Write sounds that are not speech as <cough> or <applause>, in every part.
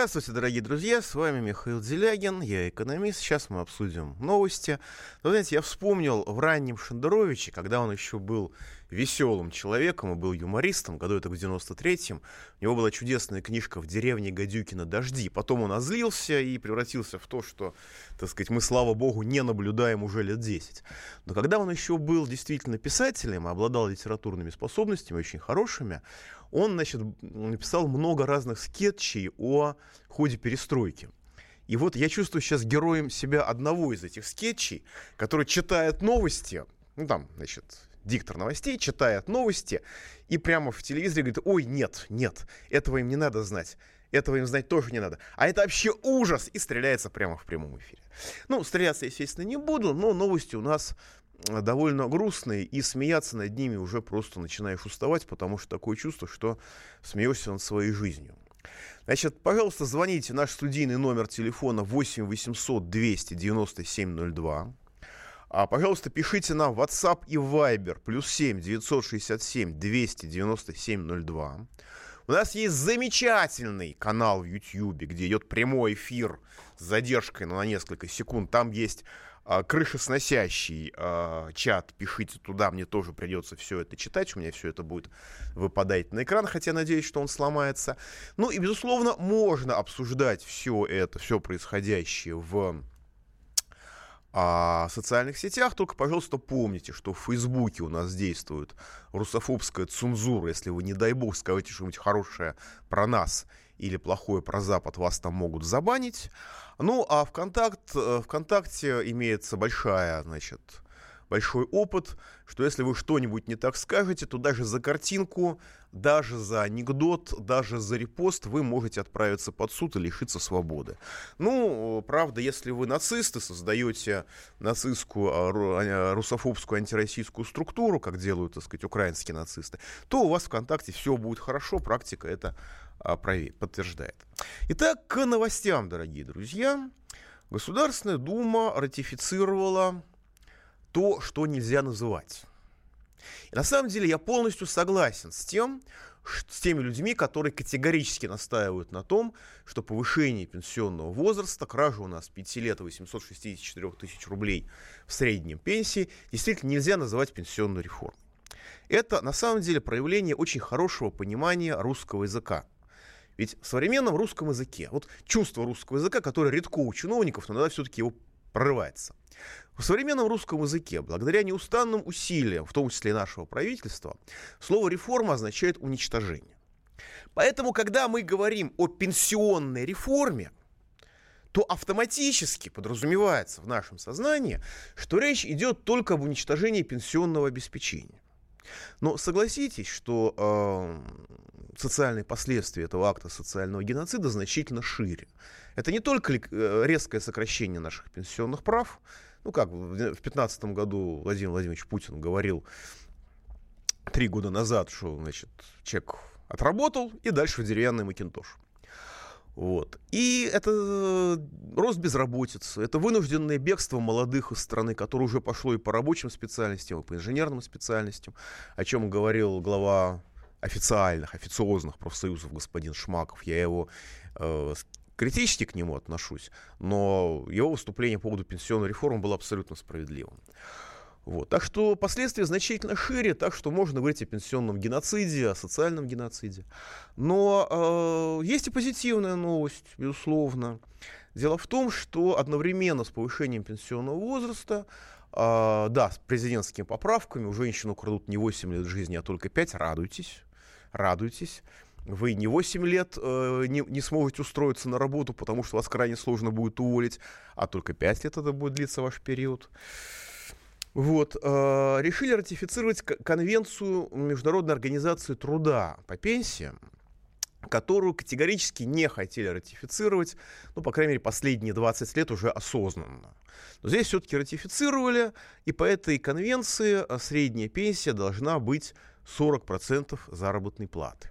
Здравствуйте, дорогие друзья, с вами Михаил Делягин, я экономист. Сейчас мы обсудим новости. Но, знаете, я вспомнил в раннем Шендеровиче, когда он еще был веселым человеком и был юмористом, году это в 93-м. У него была чудесная книжка «В деревне Гадюкина дожди». Потом он озлился и превратился в то, что, так сказать, мы, слава богу, не наблюдаем уже лет 10. Но когда он еще был действительно писателем, обладал литературными способностями, очень хорошими, он, значит, написал много разных скетчей о ходе перестройки. И вот я чувствую сейчас героем себя одного из этих скетчей, который читает новости, ну там, значит, диктор новостей, читает новости и прямо в телевизоре говорит, ой, нет, нет, этого им не надо знать. Этого им знать тоже не надо. А это вообще ужас! И стреляется прямо в прямом эфире. Ну, стреляться, естественно, не буду, но новости у нас э, довольно грустные, и смеяться над ними уже просто начинаешь уставать, потому что такое чувство, что смеешься над своей жизнью. Значит, пожалуйста, звоните. Наш студийный номер телефона 8 800 297 02. А, пожалуйста, пишите нам WhatsApp и Viber. Плюс 7 967 297 02. У нас есть замечательный канал в YouTube, где идет прямой эфир с задержкой ну, на несколько секунд. Там есть а, крышесносящий а, чат. Пишите туда, мне тоже придется все это читать. У меня все это будет выпадать на экран, хотя надеюсь, что он сломается. Ну и, безусловно, можно обсуждать все это, все происходящее в о социальных сетях, только, пожалуйста, помните, что в Фейсбуке у нас действует русофобская цензура. Если вы, не дай бог, скажете что-нибудь хорошее про нас или плохое про Запад, вас там могут забанить. Ну, а ВКонтакт, э, ВКонтакте имеется большая, значит, большой опыт, что если вы что-нибудь не так скажете, то даже за картинку, даже за анекдот, даже за репост вы можете отправиться под суд и лишиться свободы. Ну, правда, если вы нацисты, создаете нацистскую, а, а, русофобскую антироссийскую структуру, как делают, так сказать, украинские нацисты, то у вас ВКонтакте все будет хорошо, практика это а, подтверждает. Итак, к новостям, дорогие друзья. Государственная Дума ратифицировала то, что нельзя называть. И на самом деле я полностью согласен с тем, с теми людьми, которые категорически настаивают на том, что повышение пенсионного возраста, кража у нас 5 лет 864 тысяч рублей в среднем пенсии, действительно нельзя называть пенсионной реформой. Это на самом деле проявление очень хорошего понимания русского языка. Ведь в современном русском языке, вот чувство русского языка, которое редко у чиновников, но иногда все-таки его прорывается. В современном русском языке, благодаря неустанным усилиям, в том числе и нашего правительства, слово «реформа» означает уничтожение. Поэтому, когда мы говорим о пенсионной реформе, то автоматически подразумевается в нашем сознании, что речь идет только об уничтожении пенсионного обеспечения. Но согласитесь, что э, социальные последствия этого акта социального геноцида значительно шире. Это не только э, резкое сокращение наших пенсионных прав, ну как, в 2015 году Владимир Владимирович Путин говорил три года назад, что, значит, человек отработал и дальше в деревянный макинтош. Вот. И это э, рост безработицы, это вынужденное бегство молодых из страны, которое уже пошло и по рабочим специальностям, и по инженерным специальностям, о чем говорил глава официальных, официозных профсоюзов господин Шмаков. Я его э, критически к нему отношусь, но его выступление по поводу пенсионной реформы было абсолютно справедливым. Вот. Так что последствия значительно шире, так что можно говорить о пенсионном геноциде, о социальном геноциде. Но э, есть и позитивная новость, безусловно. Дело в том, что одновременно с повышением пенсионного возраста, э, да, с президентскими поправками, у женщин украдут не 8 лет жизни, а только 5, радуйтесь, радуйтесь. Вы не 8 лет э, не, не сможете устроиться на работу, потому что вас крайне сложно будет уволить, а только 5 лет это будет длиться ваш период. Вот, э, решили ратифицировать конвенцию Международной организации труда по пенсиям, которую категорически не хотели ратифицировать, ну, по крайней мере, последние 20 лет уже осознанно. Но здесь все-таки ратифицировали, и по этой конвенции э, средняя пенсия должна быть 40% заработной платы.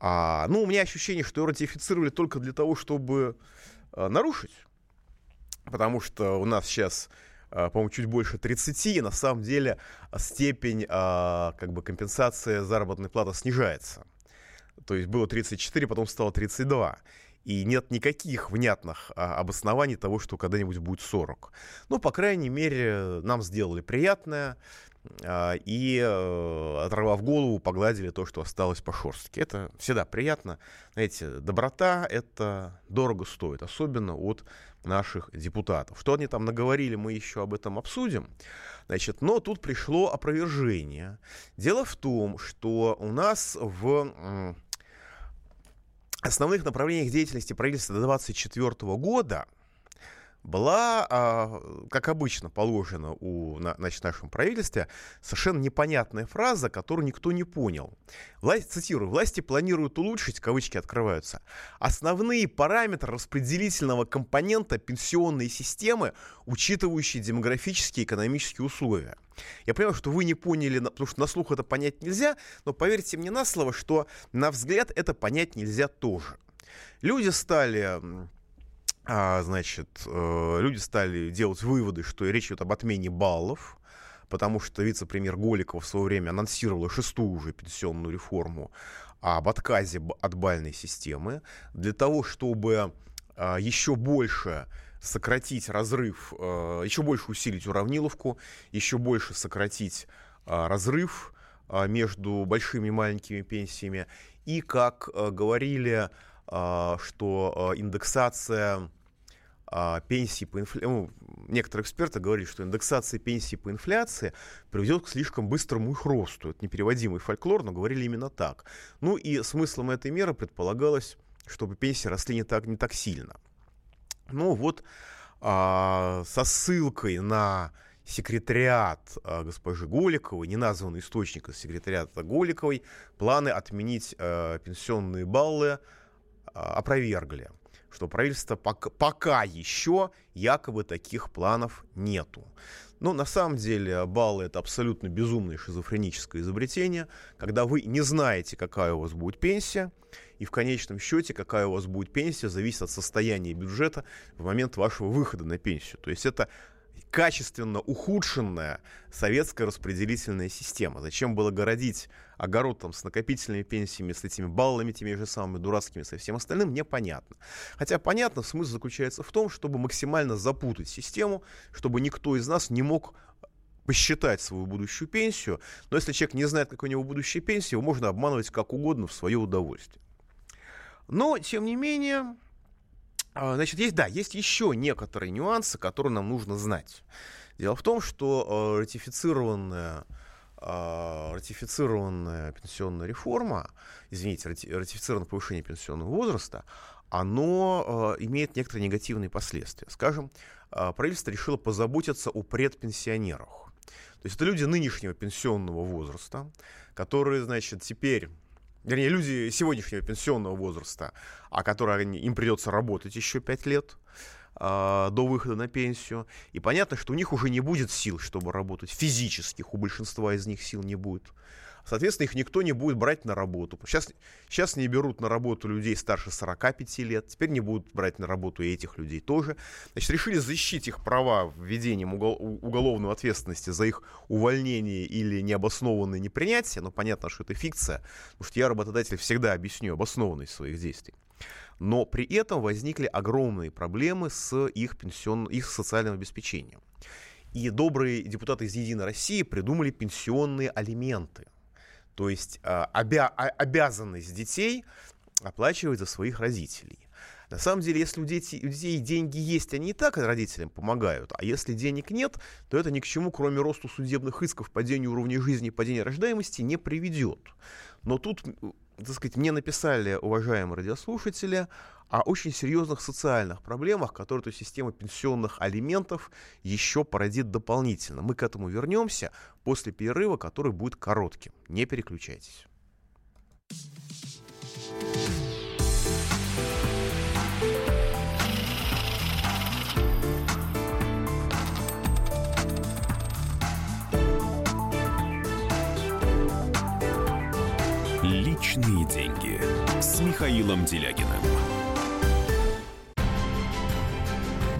А, ну, у меня ощущение, что ее ратифицировали только для того, чтобы а, нарушить. Потому что у нас сейчас а, по-моему, чуть больше 30, и на самом деле степень а, как бы компенсации заработной платы снижается. То есть было 34, потом стало 32. и нет никаких внятных а, обоснований того, что когда-нибудь будет 40. Ну, по крайней мере, нам сделали приятное, а, и, э, оторвав голову, погладили то, что осталось по шорстке. Это всегда приятно. Знаете, доброта — это дорого стоит, особенно от наших депутатов. Что они там наговорили, мы еще об этом обсудим. Значит, но тут пришло опровержение. Дело в том, что у нас в основных направлениях деятельности правительства до 2024 года была, а, как обычно положено у значит, нашем правительстве, совершенно непонятная фраза, которую никто не понял. Власть, цитирую, власти планируют улучшить, кавычки открываются, основные параметры распределительного компонента пенсионной системы, учитывающие демографические и экономические условия. Я понимаю, что вы не поняли, потому что на слух это понять нельзя, но поверьте мне на слово, что на взгляд это понять нельзя тоже. Люди стали значит, э, люди стали делать выводы, что речь идет об отмене баллов, потому что вице-премьер Голиков в свое время анонсировала шестую уже пенсионную реформу об отказе от бальной системы. Для того, чтобы а, еще больше сократить разрыв, а, еще больше усилить уравниловку, еще больше сократить а, разрыв а, между большими и маленькими пенсиями. И, как а, говорили, а, что а, индексация а, пенсии по инфляции, ну, некоторые эксперты говорят, что индексация пенсии по инфляции приведет к слишком быстрому их росту. Это непереводимый фольклор, но говорили именно так. Ну и смыслом этой меры предполагалось, чтобы пенсии росли не так, не так сильно. Ну вот а, со ссылкой на секретариат а, госпожи Голиковой, неназванный источник из секретариата Голиковой, планы отменить а, пенсионные баллы а, опровергли что правительство пока, пока еще якобы таких планов нету. Но на самом деле баллы это абсолютно безумное шизофреническое изобретение, когда вы не знаете, какая у вас будет пенсия, и в конечном счете, какая у вас будет пенсия, зависит от состояния бюджета в момент вашего выхода на пенсию. То есть это качественно ухудшенная советская распределительная система. Зачем было городить огород там, с накопительными пенсиями, с этими баллами, теми же самыми дурацкими, со всем остальным, непонятно. Хотя понятно, смысл заключается в том, чтобы максимально запутать систему, чтобы никто из нас не мог посчитать свою будущую пенсию. Но если человек не знает, какая у него будущая пенсия, его можно обманывать как угодно в свое удовольствие. Но, тем не менее, значит, есть, да, есть еще некоторые нюансы, которые нам нужно знать. Дело в том, что э, ратифицированная, э, ратифицированная пенсионная реформа, извините, ратифицированное повышение пенсионного возраста, оно э, имеет некоторые негативные последствия. Скажем, э, правительство решило позаботиться о предпенсионерах. То есть это люди нынешнего пенсионного возраста, которые, значит, теперь вернее, люди сегодняшнего пенсионного возраста, а которые им придется работать еще 5 лет э, до выхода на пенсию. И понятно, что у них уже не будет сил, чтобы работать физических, у большинства из них сил не будет. Соответственно, их никто не будет брать на работу. Сейчас, сейчас не берут на работу людей старше 45 лет, теперь не будут брать на работу и этих людей тоже. Значит, решили защитить их права введением угол, уголовной ответственности за их увольнение или необоснованное непринятие. Но понятно, что это фикция, потому что я, работодатель, всегда объясню обоснованность своих действий. Но при этом возникли огромные проблемы с их, пенсион... их социальным обеспечением. И добрые депутаты из «Единой России» придумали пенсионные алименты – то есть а, обя- обязанность детей оплачивать за своих родителей. На самом деле, если у детей, у детей деньги есть, они и так родителям помогают. А если денег нет, то это ни к чему, кроме росту судебных исков, падения уровня жизни и падения рождаемости, не приведет. Но тут, так сказать, мне написали, уважаемые радиослушатели, о очень серьезных социальных проблемах, которые эта система пенсионных алиментов еще породит дополнительно. Мы к этому вернемся после перерыва, который будет коротким. Не переключайтесь. Личные деньги с Михаилом Делягиным.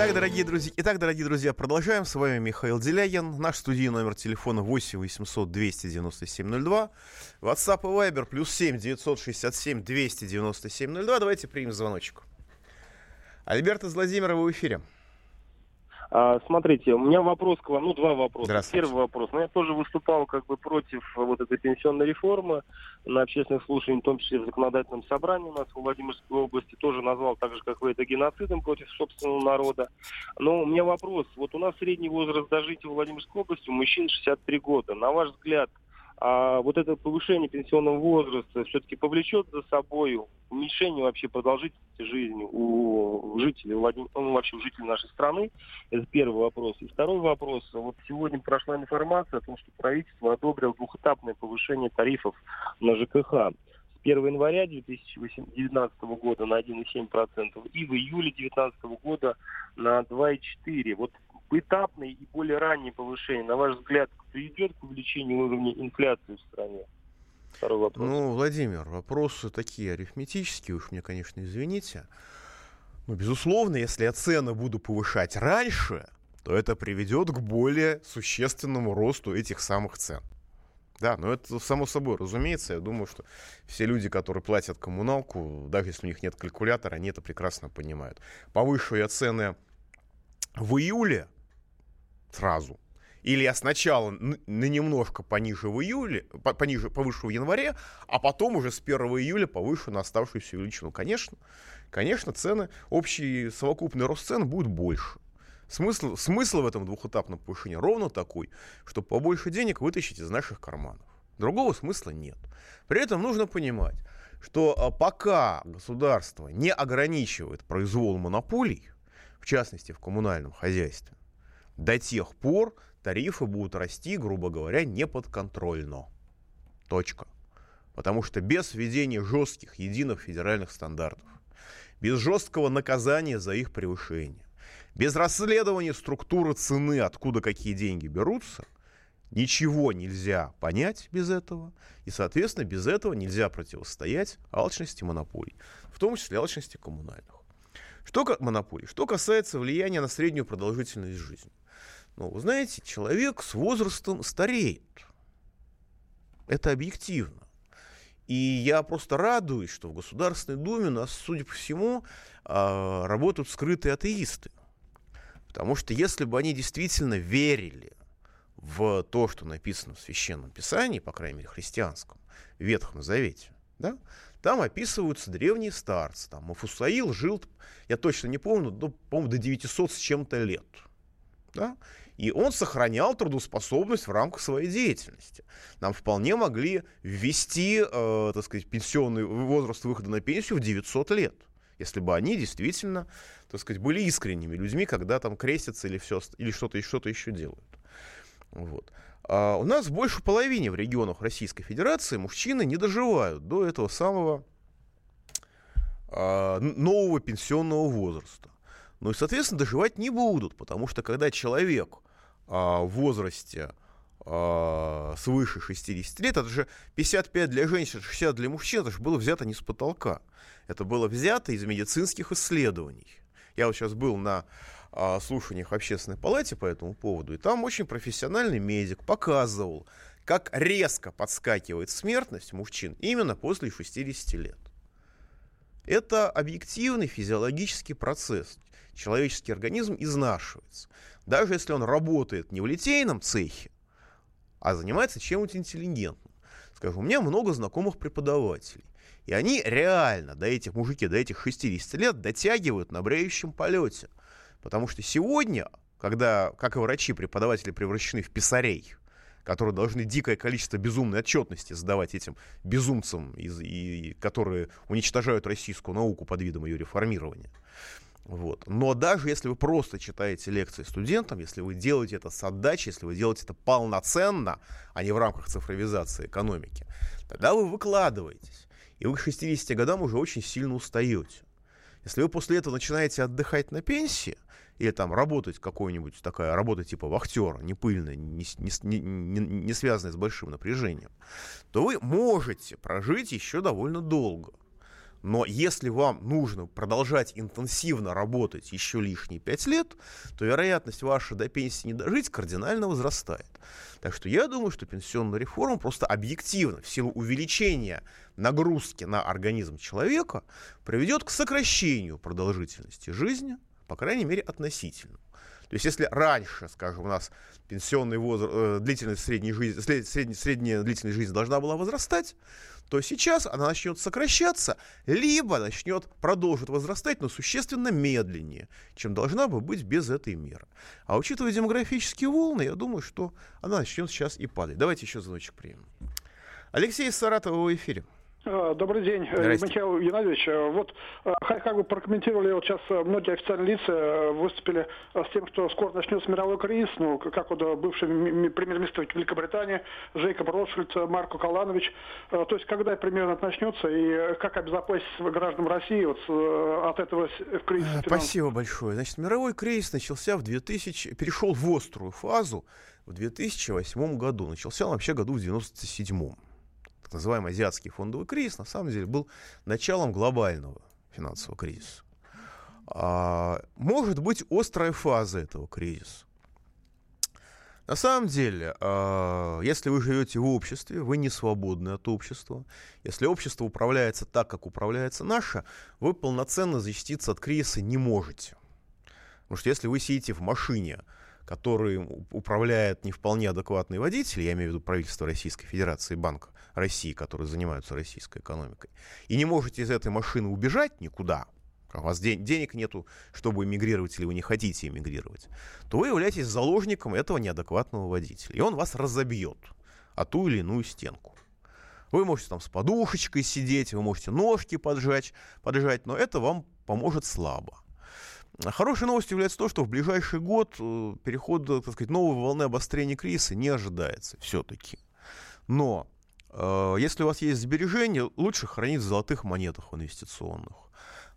Итак, дорогие друзья, итак, дорогие друзья, продолжаем. С вами Михаил Делягин. Наш студийный номер телефона 8 800 297 02. WhatsApp и Viber плюс 7 967 297 02. Давайте примем звоночек. Альберт из Владимира, вы в эфире. А, смотрите, у меня вопрос к вам, ну, два вопроса. Первый вопрос. Ну, я тоже выступал как бы против вот этой пенсионной реформы на общественных слушаниях, в том числе в законодательном собрании у нас в Владимирской области. Тоже назвал так же, как вы, это геноцидом против собственного народа. Но у меня вопрос. Вот у нас средний возраст дожития в Владимирской области у мужчин 63 года. На ваш взгляд, а вот это повышение пенсионного возраста все-таки повлечет за собой уменьшение вообще продолжительности жизни у жителей, ну, вообще у жителей нашей страны. Это первый вопрос. И второй вопрос. Вот сегодня прошла информация о том, что правительство одобрило двухэтапное повышение тарифов на ЖКХ. С 1 января 2019 года на 1,7% и в июле 2019 года на 2,4%. Вот поэтапное и более раннее повышение, на ваш взгляд, приведет к увеличению уровня инфляции в стране? Второй вопрос. Ну, Владимир, вопросы такие арифметические, уж мне, конечно, извините. Но, безусловно, если я цены буду повышать раньше, то это приведет к более существенному росту этих самых цен. Да, но это само собой, разумеется. Я думаю, что все люди, которые платят коммуналку, даже если у них нет калькулятора, они это прекрасно понимают. Повышу я цены в июле, сразу. Или я сначала на немножко пониже в июле, пониже, повышу в январе, а потом уже с 1 июля повышу на оставшуюся величину. Конечно, конечно, цены, общий совокупный рост цен будет больше. Смысл, смысл в этом двухэтапном повышении ровно такой, что побольше денег вытащить из наших карманов. Другого смысла нет. При этом нужно понимать, что а, пока государство не ограничивает произвол монополий, в частности в коммунальном хозяйстве, до тех пор тарифы будут расти, грубо говоря, неподконтрольно. Точка. Потому что без введения жестких единых федеральных стандартов, без жесткого наказания за их превышение, без расследования структуры цены, откуда какие деньги берутся, ничего нельзя понять без этого. И, соответственно, без этого нельзя противостоять алчности монополий, в том числе алчности коммунальных. Что как монополии? Что касается влияния на среднюю продолжительность жизни. Ну, вы знаете, человек с возрастом стареет. Это объективно. И я просто радуюсь, что в Государственной Думе у нас, судя по всему, а, работают скрытые атеисты. Потому что если бы они действительно верили в то, что написано в Священном Писании, по крайней мере, христианском, в Ветхом Завете, да, там описываются древние старцы. Там Мафусаил жил, я точно не помню, но, по-моему, до 900 с чем-то лет. Да? И он сохранял трудоспособность в рамках своей деятельности. Нам вполне могли ввести, э, так сказать, пенсионный возраст выхода на пенсию в 900 лет, если бы они действительно, так сказать, были искренними людьми, когда там крестятся или, все, или что-то, что-то еще делают. Вот. А у нас больше половины в регионах Российской Федерации мужчины не доживают до этого самого а, нового пенсионного возраста. Ну и, соответственно, доживать не будут, потому что когда человек а, в возрасте а, свыше 60 лет, это же 55 для женщин, 60 для мужчин, это же было взято не с потолка. Это было взято из медицинских исследований. Я вот сейчас был на а, слушаниях в общественной палате по этому поводу, и там очень профессиональный медик показывал, как резко подскакивает смертность мужчин именно после 60 лет. Это объективный физиологический процесс. Человеческий организм изнашивается. Даже если он работает не в литейном цехе, а занимается чем-нибудь интеллигентным. Скажу, у меня много знакомых преподавателей. И они реально до этих мужики, до этих 60 лет дотягивают на бреющем полете. Потому что сегодня, когда, как и врачи, преподаватели превращены в писарей, которые должны дикое количество безумной отчетности сдавать этим безумцам, из, и, которые уничтожают российскую науку под видом ее реформирования. Вот. Но даже если вы просто читаете лекции студентам, если вы делаете это с отдачей, если вы делаете это полноценно, а не в рамках цифровизации экономики, тогда вы выкладываетесь. И вы к 60 годам уже очень сильно устаете. Если вы после этого начинаете отдыхать на пенсии, или там работать какой-нибудь такая работа типа вахтера, не пыльная, не, не, не, не связанная с большим напряжением, то вы можете прожить еще довольно долго. Но если вам нужно продолжать интенсивно работать еще лишние 5 лет, то вероятность ваша до пенсии не дожить кардинально возрастает. Так что я думаю, что пенсионная реформа просто объективно, в силу увеличения нагрузки на организм человека, приведет к сокращению продолжительности жизни, по крайней мере, относительно. То есть если раньше, скажем, у нас пенсионный возраст, э, длительность средней жизни, средняя, средняя длительность жизни должна была возрастать, то сейчас она начнет сокращаться, либо начнет продолжить возрастать, но существенно медленнее, чем должна бы быть без этой меры. А учитывая демографические волны, я думаю, что она начнет сейчас и падать. Давайте еще звоночек примем. Алексей из Саратова в эфире. А, добрый день, э, Михаил Геннадьевич. Э, вот э, как вы прокомментировали, вот сейчас многие официальные лица выступили с тем, что скоро начнется мировой кризис, ну, как вот бывший премьер-министр Великобритании Джейкоб Ротшильд, Марко Каланович. То есть когда примерно это начнется и как обезопасить граждан России вот от этого кризиса? Спасибо большое. Значит, мировой кризис начался в 2000, перешел в острую фазу в 2008 году. Начался он вообще году в 97 так называемый азиатский фондовый кризис, на самом деле был началом глобального финансового кризиса. А, может быть острая фаза этого кризиса. На самом деле, а, если вы живете в обществе, вы не свободны от общества. Если общество управляется так, как управляется наше, вы полноценно защититься от кризиса не можете. Потому что если вы сидите в машине, который управляет не вполне адекватный водитель, я имею в виду правительство Российской Федерации и Банк России, которые занимаются российской экономикой, и не можете из этой машины убежать никуда, у вас ден- денег нету, чтобы эмигрировать, или вы не хотите эмигрировать, то вы являетесь заложником этого неадекватного водителя. И он вас разобьет о ту или иную стенку. Вы можете там с подушечкой сидеть, вы можете ножки поджать, поджать но это вам поможет слабо. Хорошей новостью является то, что в ближайший год э, перехода, так сказать, новой волны обострения кризиса не ожидается все-таки. Но э, если у вас есть сбережения, лучше хранить в золотых монетах инвестиционных.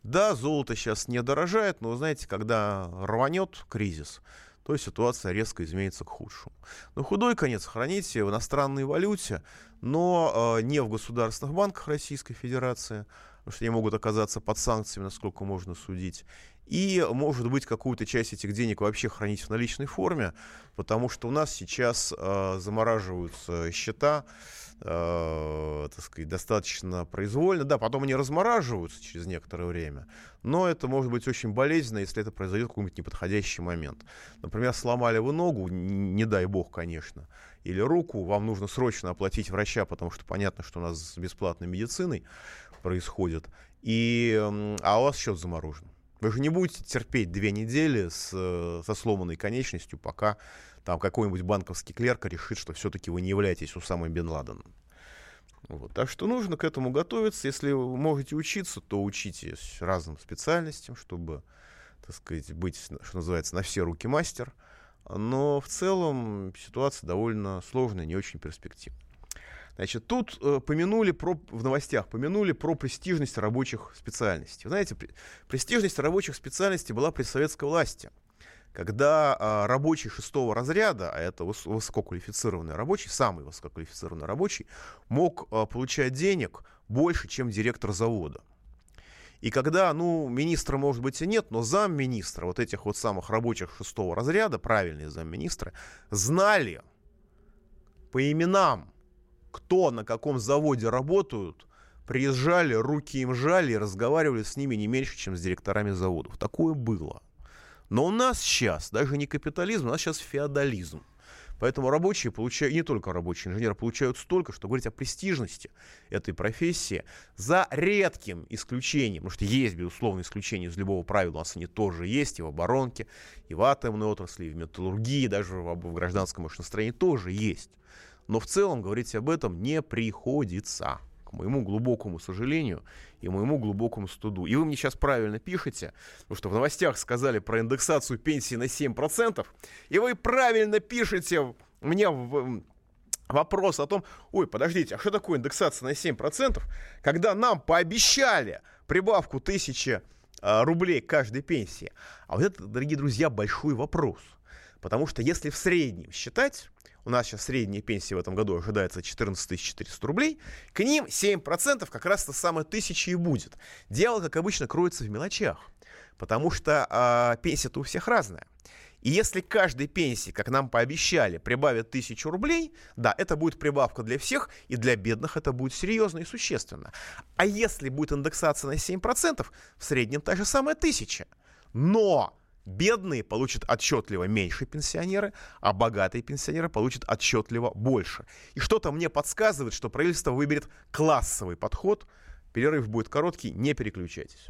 Да, золото сейчас не дорожает, но, знаете, когда рванет кризис, то ситуация резко изменится к худшему. Но худой конец храните в иностранной валюте, но э, не в государственных банках Российской Федерации, потому что они могут оказаться под санкциями, насколько можно судить, и, может быть, какую-то часть этих денег вообще хранить в наличной форме, потому что у нас сейчас э, замораживаются счета, э, так сказать, достаточно произвольно. Да, потом они размораживаются через некоторое время, но это может быть очень болезненно, если это произойдет в какой-нибудь неподходящий момент. Например, сломали вы ногу, не дай бог, конечно, или руку, вам нужно срочно оплатить врача, потому что понятно, что у нас с бесплатной медициной происходит, и, а у вас счет заморожен. Вы же не будете терпеть две недели с, э, со сломанной конечностью, пока там какой-нибудь банковский клерк решит, что все-таки вы не являетесь Усамой Бен Ладеном. Вот. Так что нужно к этому готовиться. Если вы можете учиться, то учитесь разным специальностям, чтобы, так сказать, быть, что называется, на все руки мастер. Но в целом ситуация довольно сложная, не очень перспективная. Значит, тут э, помянули про, в новостях помянули про престижность рабочих специальностей. Вы знаете, престижность рабочих специальностей была при советской власти, когда э, рабочий шестого разряда, а это выс, высококвалифицированный рабочий, самый высококвалифицированный рабочий, мог э, получать денег больше, чем директор завода. И когда, ну, министра, может быть, и нет, но замминистра, вот этих вот самых рабочих шестого разряда, правильные замминистры, знали по именам кто на каком заводе работают, приезжали, руки им жали и разговаривали с ними не меньше, чем с директорами заводов. Такое было. Но у нас сейчас даже не капитализм, у нас сейчас феодализм. Поэтому рабочие получают, не только рабочие инженеры, получают столько, что говорить о престижности этой профессии за редким исключением, потому что есть, безусловно, исключения из любого правила, у нас они тоже есть, и в оборонке, и в атомной отрасли, и в металлургии, даже в, в гражданском машиностроении тоже есть. Но в целом говорить об этом не приходится, к к моему глубокому сожалению и моему глубокому студу. И вы мне сейчас правильно пишете, потому что в новостях сказали про индексацию пенсии на 7%, и вы правильно пишете мне в, вопрос о том, ой, подождите, а что такое индексация на 7%, когда нам пообещали прибавку 1000 а, рублей каждой пенсии. А вот это, дорогие друзья, большой вопрос. Потому что если в среднем считать, у нас сейчас средняя пенсия в этом году ожидается 14 400 рублей, к ним 7% как раз то самое тысяча и будет. Дело, как обычно, кроется в мелочах. Потому что э, пенсия-то у всех разная. И если каждой пенсии, как нам пообещали, прибавят тысячу рублей, да, это будет прибавка для всех, и для бедных это будет серьезно и существенно. А если будет индексация на 7%, в среднем та же самая тысяча. Но бедные получат отчетливо меньше пенсионеры, а богатые пенсионеры получат отчетливо больше. И что-то мне подсказывает, что правительство выберет классовый подход. Перерыв будет короткий, не переключайтесь.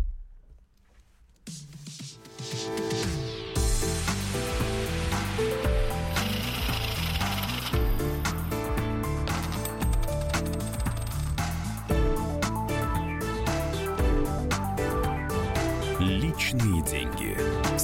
Личные деньги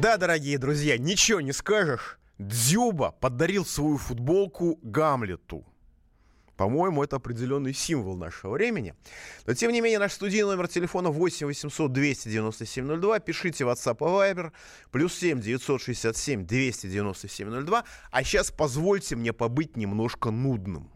Да, дорогие друзья, ничего не скажешь. Дзюба подарил свою футболку Гамлету. По-моему, это определенный символ нашего времени. Но, тем не менее, наш студийный номер телефона 8 800 297 02. Пишите в WhatsApp и Viber. Плюс 7 967 297 02. А сейчас позвольте мне побыть немножко нудным.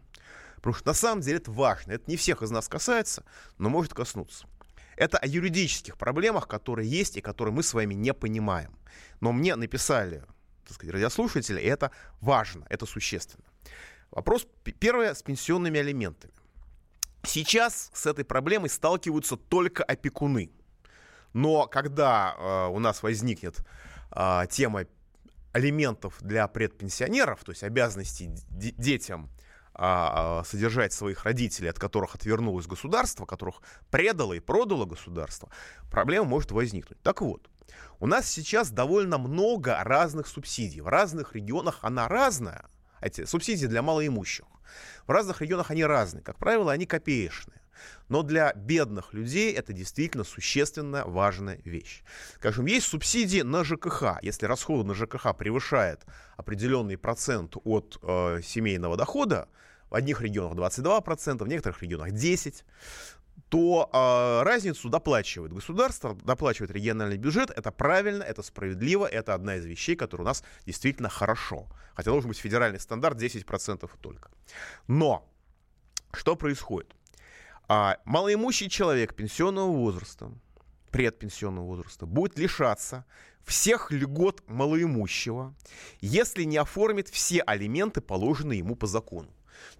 Потому что на самом деле это важно. Это не всех из нас касается, но может коснуться. Это о юридических проблемах, которые есть и которые мы с вами не понимаем. Но мне написали так сказать, радиослушатели, и это важно, это существенно. Вопрос первое с пенсионными алиментами. Сейчас с этой проблемой сталкиваются только опекуны. Но когда э, у нас возникнет э, тема алиментов для предпенсионеров, то есть обязанности детям а, содержать своих родителей, от которых отвернулось государство, которых предало и продало государство, проблема может возникнуть. Так вот, у нас сейчас довольно много разных субсидий. В разных регионах она разная. Эти субсидии для малоимущих. В разных регионах они разные. Как правило, они копеечные. Но для бедных людей это действительно существенно важная вещь. Скажем, есть субсидии на ЖКХ. Если расходы на ЖКХ превышает определенный процент от э, семейного дохода, в одних регионах 22%, в некоторых регионах 10%, то э, разницу доплачивает государство, доплачивает региональный бюджет. Это правильно, это справедливо, это одна из вещей, которая у нас действительно хорошо. Хотя должен быть федеральный стандарт 10% только. Но что происходит? А, малоимущий человек пенсионного возраста, предпенсионного возраста, будет лишаться всех льгот малоимущего, если не оформит все алименты, положенные ему по закону.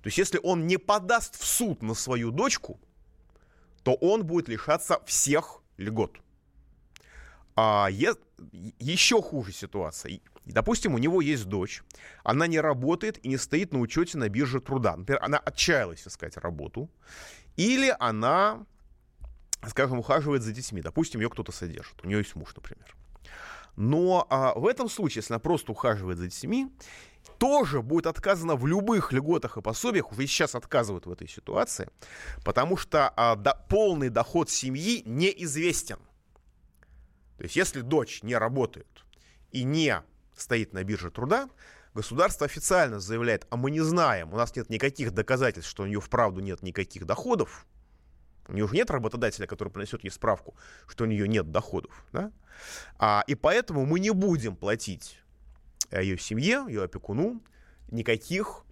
То есть, если он не подаст в суд на свою дочку, то он будет лишаться всех льгот. А е- еще хуже ситуация. Допустим, у него есть дочь, она не работает и не стоит на учете на бирже труда. Например, она отчаялась искать работу, или она, скажем, ухаживает за детьми. Допустим, ее кто-то содержит, у нее есть муж, например. Но а, в этом случае, если она просто ухаживает за детьми, тоже будет отказано в любых льготах и пособиях, уже сейчас отказывают в этой ситуации, потому что а, да, полный доход семьи неизвестен. То есть если дочь не работает и не стоит на бирже труда, государство официально заявляет, а мы не знаем, у нас нет никаких доказательств, что у нее вправду нет никаких доходов, у нее уже нет работодателя, который принесет ей справку, что у нее нет доходов. Да? А, и поэтому мы не будем платить ее семье, ее опекуну никаких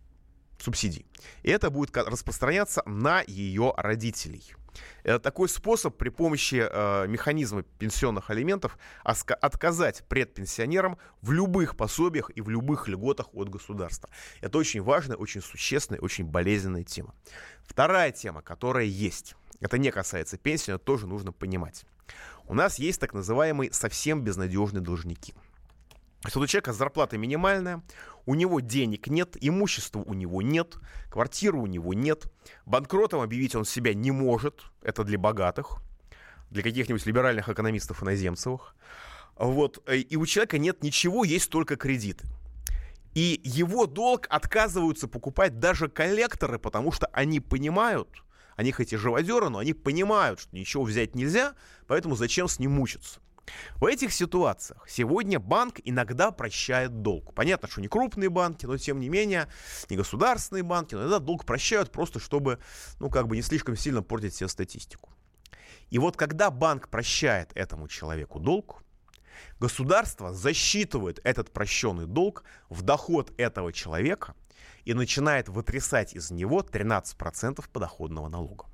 субсидий. И это будет распространяться на ее родителей. Это такой способ при помощи э, механизма пенсионных алиментов отказать предпенсионерам в любых пособиях и в любых льготах от государства. Это очень важная, очень существенная, очень болезненная тема. Вторая тема, которая есть, это не касается пенсии, но тоже нужно понимать. У нас есть так называемые совсем безнадежные должники – если у человека зарплата минимальная, у него денег нет, имущества у него нет, квартиры у него нет, банкротом объявить он себя не может, это для богатых, для каких-нибудь либеральных экономистов иноземцевых. Вот, э, и у человека нет ничего, есть только кредиты. И его долг отказываются покупать даже коллекторы, потому что они понимают, они хоть и живодеры, но они понимают, что ничего взять нельзя, поэтому зачем с ним мучиться. В этих ситуациях сегодня банк иногда прощает долг. Понятно, что не крупные банки, но тем не менее, не государственные банки, но иногда долг прощают просто, чтобы, ну, как бы не слишком сильно портить себе статистику. И вот когда банк прощает этому человеку долг, государство засчитывает этот прощенный долг в доход этого человека и начинает вытрясать из него 13% подоходного налога.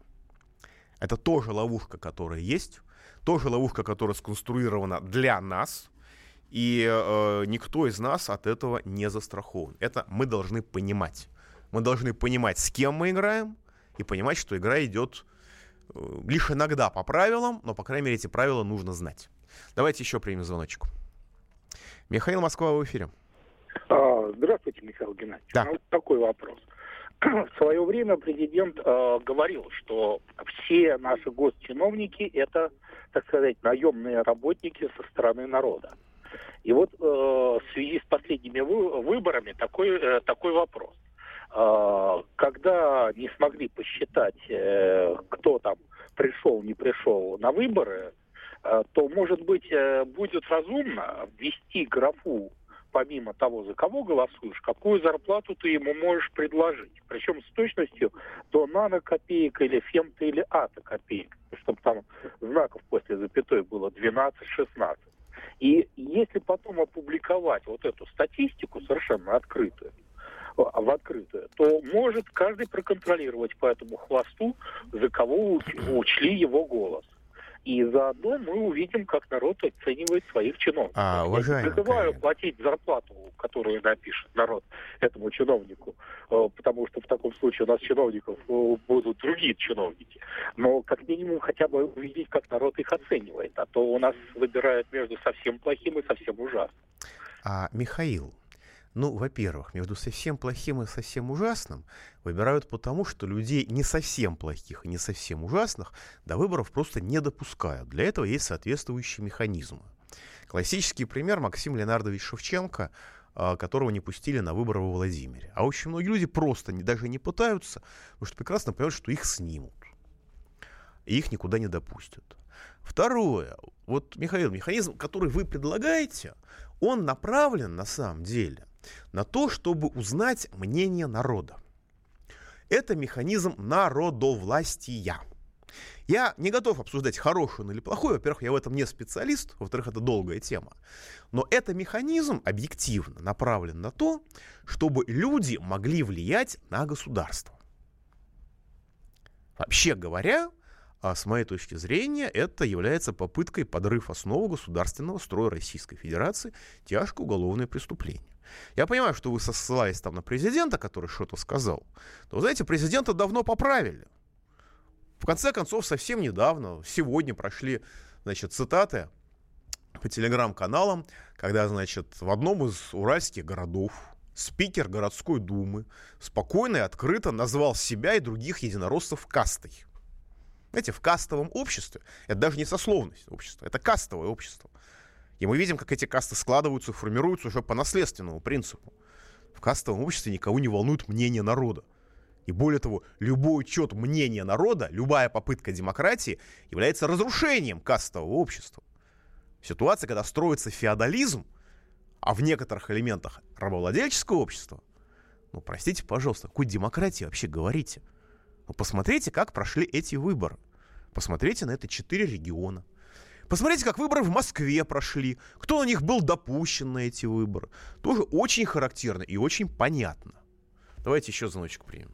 Это тоже ловушка, которая есть. Тоже ловушка, которая сконструирована для нас, и э, никто из нас от этого не застрахован. Это мы должны понимать. Мы должны понимать, с кем мы играем, и понимать, что игра идет э, лишь иногда по правилам, но, по крайней мере, эти правила нужно знать. Давайте еще примем звоночек. Михаил Москва в эфире. А, здравствуйте, Михаил Геннадьевич. Да. Вот такой вопрос. В свое время президент э, говорил, что все наши госчиновники это так сказать, наемные работники со стороны народа. И вот э, в связи с последними вы, выборами такой, э, такой вопрос. Э, когда не смогли посчитать, э, кто там пришел, не пришел на выборы, э, то, может быть, э, будет разумно ввести графу помимо того, за кого голосуешь, какую зарплату ты ему можешь предложить. Причем с точностью до нано-копеек или фемта или ата копеек. Чтобы там знаков после запятой было 12-16. И если потом опубликовать вот эту статистику совершенно открытую, в открытую, то может каждый проконтролировать по этому хвосту, за кого учли его голос. И заодно мы увидим, как народ оценивает своих чиновников. А, уважаемый Я призываю платить зарплату, которую напишет народ этому чиновнику, э, потому что в таком случае у нас чиновников э, будут другие чиновники. Но как минимум хотя бы увидеть, как народ их оценивает. А то у нас выбирают между совсем плохим и совсем ужасным. А, Михаил, ну, во-первых, между совсем плохим и совсем ужасным выбирают потому, что людей не совсем плохих и не совсем ужасных до выборов просто не допускают. Для этого есть соответствующие механизмы. Классический пример Максим Леонардович Шевченко, а, которого не пустили на выборы во Владимире. А очень многие люди просто не, даже не пытаются, потому что прекрасно понимают, что их снимут. И их никуда не допустят. Второе. Вот, Михаил, механизм, который вы предлагаете, он направлен на самом деле на то, чтобы узнать мнение народа. Это механизм народовластия. Я не готов обсуждать хорошее или плохое. Во-первых, я в этом не специалист. Во-вторых, это долгая тема. Но это механизм объективно направлен на то, чтобы люди могли влиять на государство. Вообще говоря, а с моей точки зрения, это является попыткой подрыв основы государственного строя Российской Федерации, тяжкое уголовное преступление. Я понимаю, что вы ссылаетесь там на президента, который что-то сказал. Но, знаете, президента давно поправили. В конце концов, совсем недавно, сегодня прошли, значит, цитаты по телеграм-каналам, когда, значит, в одном из уральских городов спикер городской думы спокойно и открыто назвал себя и других единороссов кастой. Знаете, в кастовом обществе, это даже не сословность общества, это кастовое общество. И мы видим, как эти касты складываются, формируются уже по наследственному принципу. В кастовом обществе никого не волнует мнение народа. И более того, любой учет мнения народа, любая попытка демократии является разрушением кастового общества. Ситуация, когда строится феодализм, а в некоторых элементах рабовладельческого общества, ну, простите, пожалуйста, какой демократии вообще говорите? Ну, посмотрите, как прошли эти выборы. Посмотрите на это четыре региона – Посмотрите, как выборы в Москве прошли, кто на них был допущен на эти выборы. Тоже очень характерно и очень понятно. Давайте еще звоночек примем.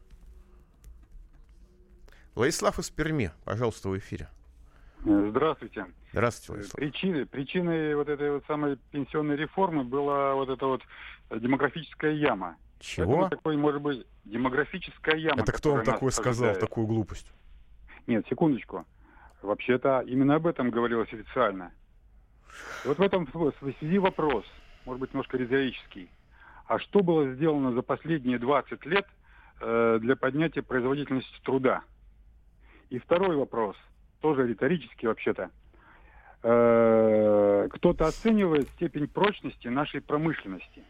Владислав из Перми, пожалуйста, в эфире. Здравствуйте. Здравствуйте, Владислав. Причиной, причиной вот этой вот самой пенсионной реформы была вот эта вот демографическая яма. Чего? такой, может быть, демографическая яма. Это кто вам такое сказал, такую глупость? Нет, секундочку. Вообще-то именно об этом говорилось официально. И вот в этом связи вопрос, может быть, немножко риторический. А что было сделано за последние 20 лет э, для поднятия производительности труда? И второй вопрос, тоже риторический вообще-то. Э, кто-то оценивает степень прочности нашей промышленности.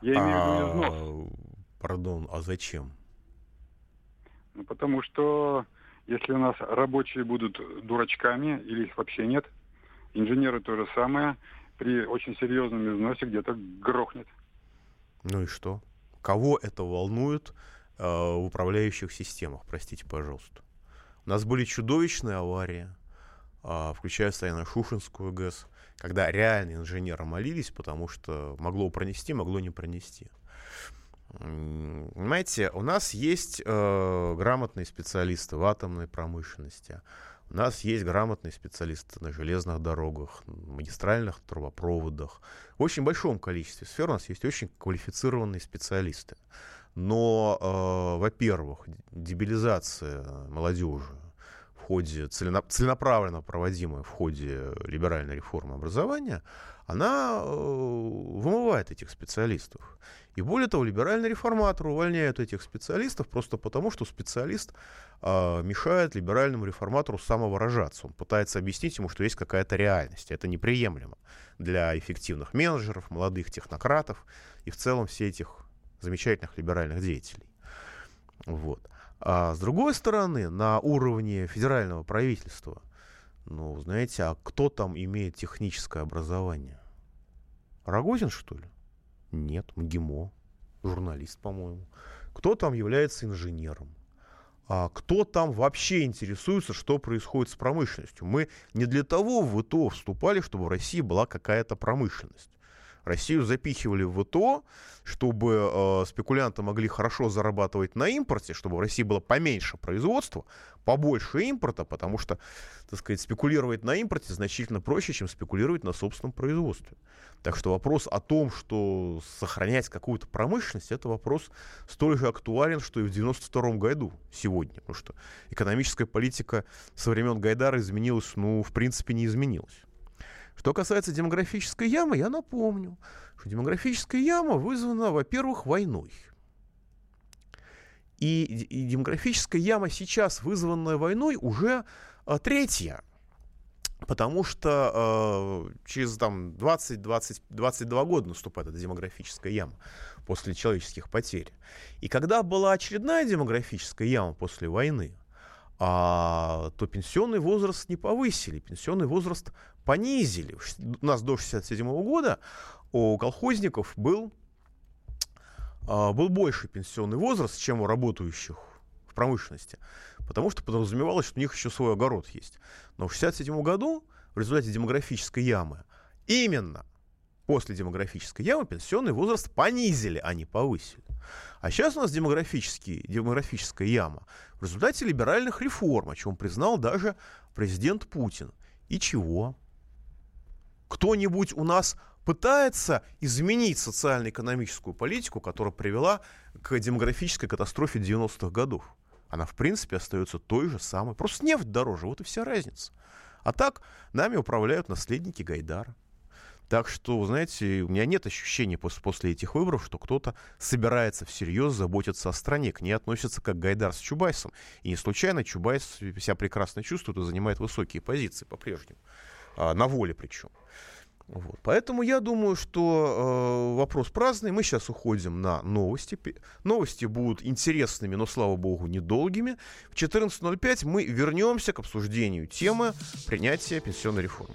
Я имею в виду износ. А, пардон, а зачем? Ну, потому что если у нас рабочие будут дурачками или их вообще нет, инженеры то же самое, при очень серьезном износе где-то грохнет. Ну и что? Кого это волнует э, в управляющих системах, простите, пожалуйста? У нас были чудовищные аварии, э, включая стоянно Шушинскую ГЭС, когда реальные инженеры молились, потому что могло пронести, могло не пронести. Понимаете, у нас есть э, грамотные специалисты в атомной промышленности. У нас есть грамотные специалисты на железных дорогах, магистральных трубопроводах. В очень большом количестве сфер у нас есть очень квалифицированные специалисты. Но, э, во-первых, дебилизация молодежи в ходе целенаправленно проводимая в ходе либеральной реформы образования, она э, вымывает этих специалистов. И более того, либеральный реформатор увольняют этих специалистов просто потому, что специалист э, мешает либеральному реформатору самовыражаться. Он пытается объяснить ему, что есть какая-то реальность. Это неприемлемо для эффективных менеджеров, молодых технократов и в целом все этих замечательных либеральных деятелей. Вот. А с другой стороны, на уровне федерального правительства, ну, знаете, а кто там имеет техническое образование? Рогозин, что ли? Нет, МГИМО, журналист, по-моему. Кто там является инженером? А кто там вообще интересуется, что происходит с промышленностью? Мы не для того в ВТО вступали, чтобы в России была какая-то промышленность. Россию запихивали в ВТО, чтобы э, спекулянты могли хорошо зарабатывать на импорте, чтобы в России было поменьше производства, побольше импорта, потому что, так сказать, спекулировать на импорте значительно проще, чем спекулировать на собственном производстве. Так что вопрос о том, что сохранять какую-то промышленность, это вопрос столь же актуален, что и в 92 году сегодня, потому что экономическая политика со времен Гайдара изменилась, ну, в принципе, не изменилась. Что касается демографической ямы, я напомню, что демографическая яма вызвана, во-первых, войной. И, и демографическая яма сейчас, вызванная войной, уже а, третья. Потому что э, через там, 20-22 года наступает эта демографическая яма после человеческих потерь. И когда была очередная демографическая яма после войны, а, то пенсионный возраст не повысили, пенсионный возраст понизили. У нас до 67 года у колхозников был, а, был больше пенсионный возраст, чем у работающих в промышленности, потому что подразумевалось, что у них еще свой огород есть. Но в 67 году в результате демографической ямы именно после демографической ямы пенсионный возраст понизили, а не повысили. А сейчас у нас демографический, демографическая яма в результате либеральных реформ, о чем признал даже президент Путин. И чего? Кто-нибудь у нас пытается изменить социально-экономическую политику, которая привела к демографической катастрофе 90-х годов. Она, в принципе, остается той же самой. Просто нефть дороже, вот и вся разница. А так нами управляют наследники Гайдара. Так что, знаете, у меня нет ощущения после, после этих выборов, что кто-то собирается всерьез заботиться о стране. К ней относятся как Гайдар с Чубайсом. И не случайно Чубайс себя прекрасно чувствует и занимает высокие позиции по-прежнему. А, на воле причем. Вот. Поэтому я думаю, что э, вопрос праздный. Мы сейчас уходим на новости. Новости будут интересными, но, слава богу, недолгими. В 14.05 мы вернемся к обсуждению темы принятия пенсионной реформы.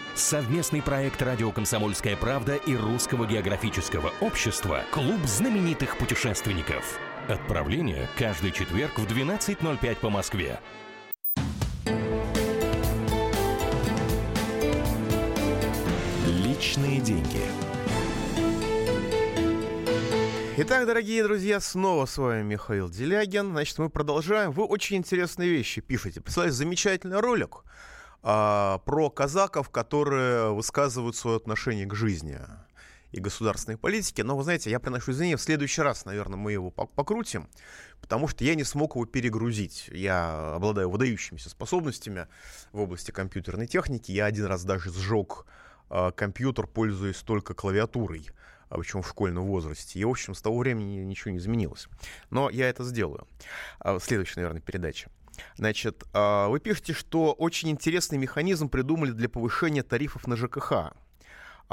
Совместный проект «Радио Комсомольская правда» и Русского географического общества «Клуб знаменитых путешественников». Отправление каждый четверг в 12.05 по Москве. Личные деньги. Итак, дорогие друзья, снова с вами Михаил Делягин. Значит, мы продолжаем. Вы очень интересные вещи пишете. Представляете, замечательный ролик а, про казаков, которые высказывают свое отношение к жизни и государственной политике. Но, вы знаете, я приношу извинения, в следующий раз, наверное, мы его покрутим, потому что я не смог его перегрузить. Я обладаю выдающимися способностями в области компьютерной техники. Я один раз даже сжег э, компьютер, пользуясь только клавиатурой, а причем в школьном возрасте. И, в общем, с того времени ничего не изменилось. Но я это сделаю в следующей, наверное, передаче. Значит, вы пишете, что очень интересный механизм придумали для повышения тарифов на ЖКХ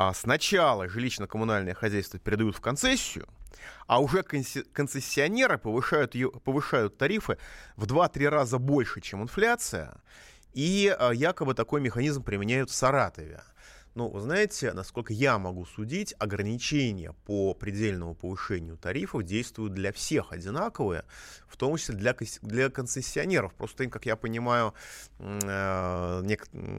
а сначала жилищно-коммунальное хозяйство передают в концессию, а уже концессионеры повышают, ее, повышают тарифы в 2-3 раза больше, чем инфляция, и а, якобы такой механизм применяют в Саратове. Ну, вы знаете, насколько я могу судить, ограничения по предельному повышению тарифов действуют для всех одинаковые, в том числе для, для концессионеров. Просто, как я понимаю, э,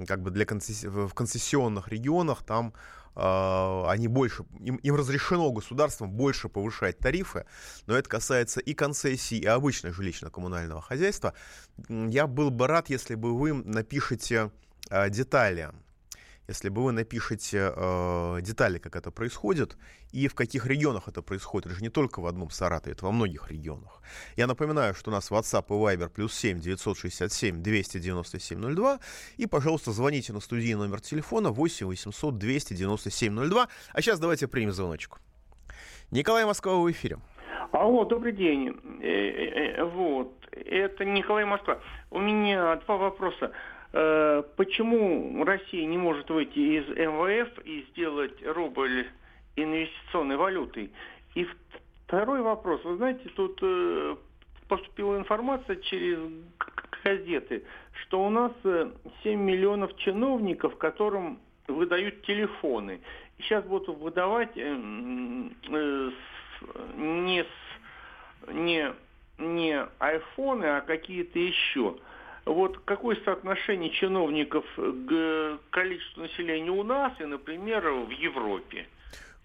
как бы для концесс... в концессионных регионах там а, они больше, им, им разрешено государством больше повышать тарифы, но это касается и концессий, и обычного жилищно-коммунального хозяйства. Я был бы рад, если бы вы напишите а, детали если бы вы напишете э, детали, как это происходит, и в каких регионах это происходит. Это же не только в одном Саратове, это во многих регионах. Я напоминаю, что у нас WhatsApp и Viber плюс 7 967 297 02. И, пожалуйста, звоните на студийный номер телефона 8 800 297 02. А сейчас давайте примем звоночку. Николай Москва в эфире. Алло, добрый день. Э, э, э, вот, это Николай Москва. У меня два вопроса. Э, почему Россия не может выйти из МВФ и сделать рубль инвестиционной валютой? И второй вопрос. Вы знаете, тут э, поступила информация через газеты, что у нас 7 э, миллионов чиновников, которым выдают телефоны. И сейчас будут выдавать не, не, не айфоны, а какие-то еще. Вот какое соотношение чиновников к количеству населения у нас и, например, в Европе?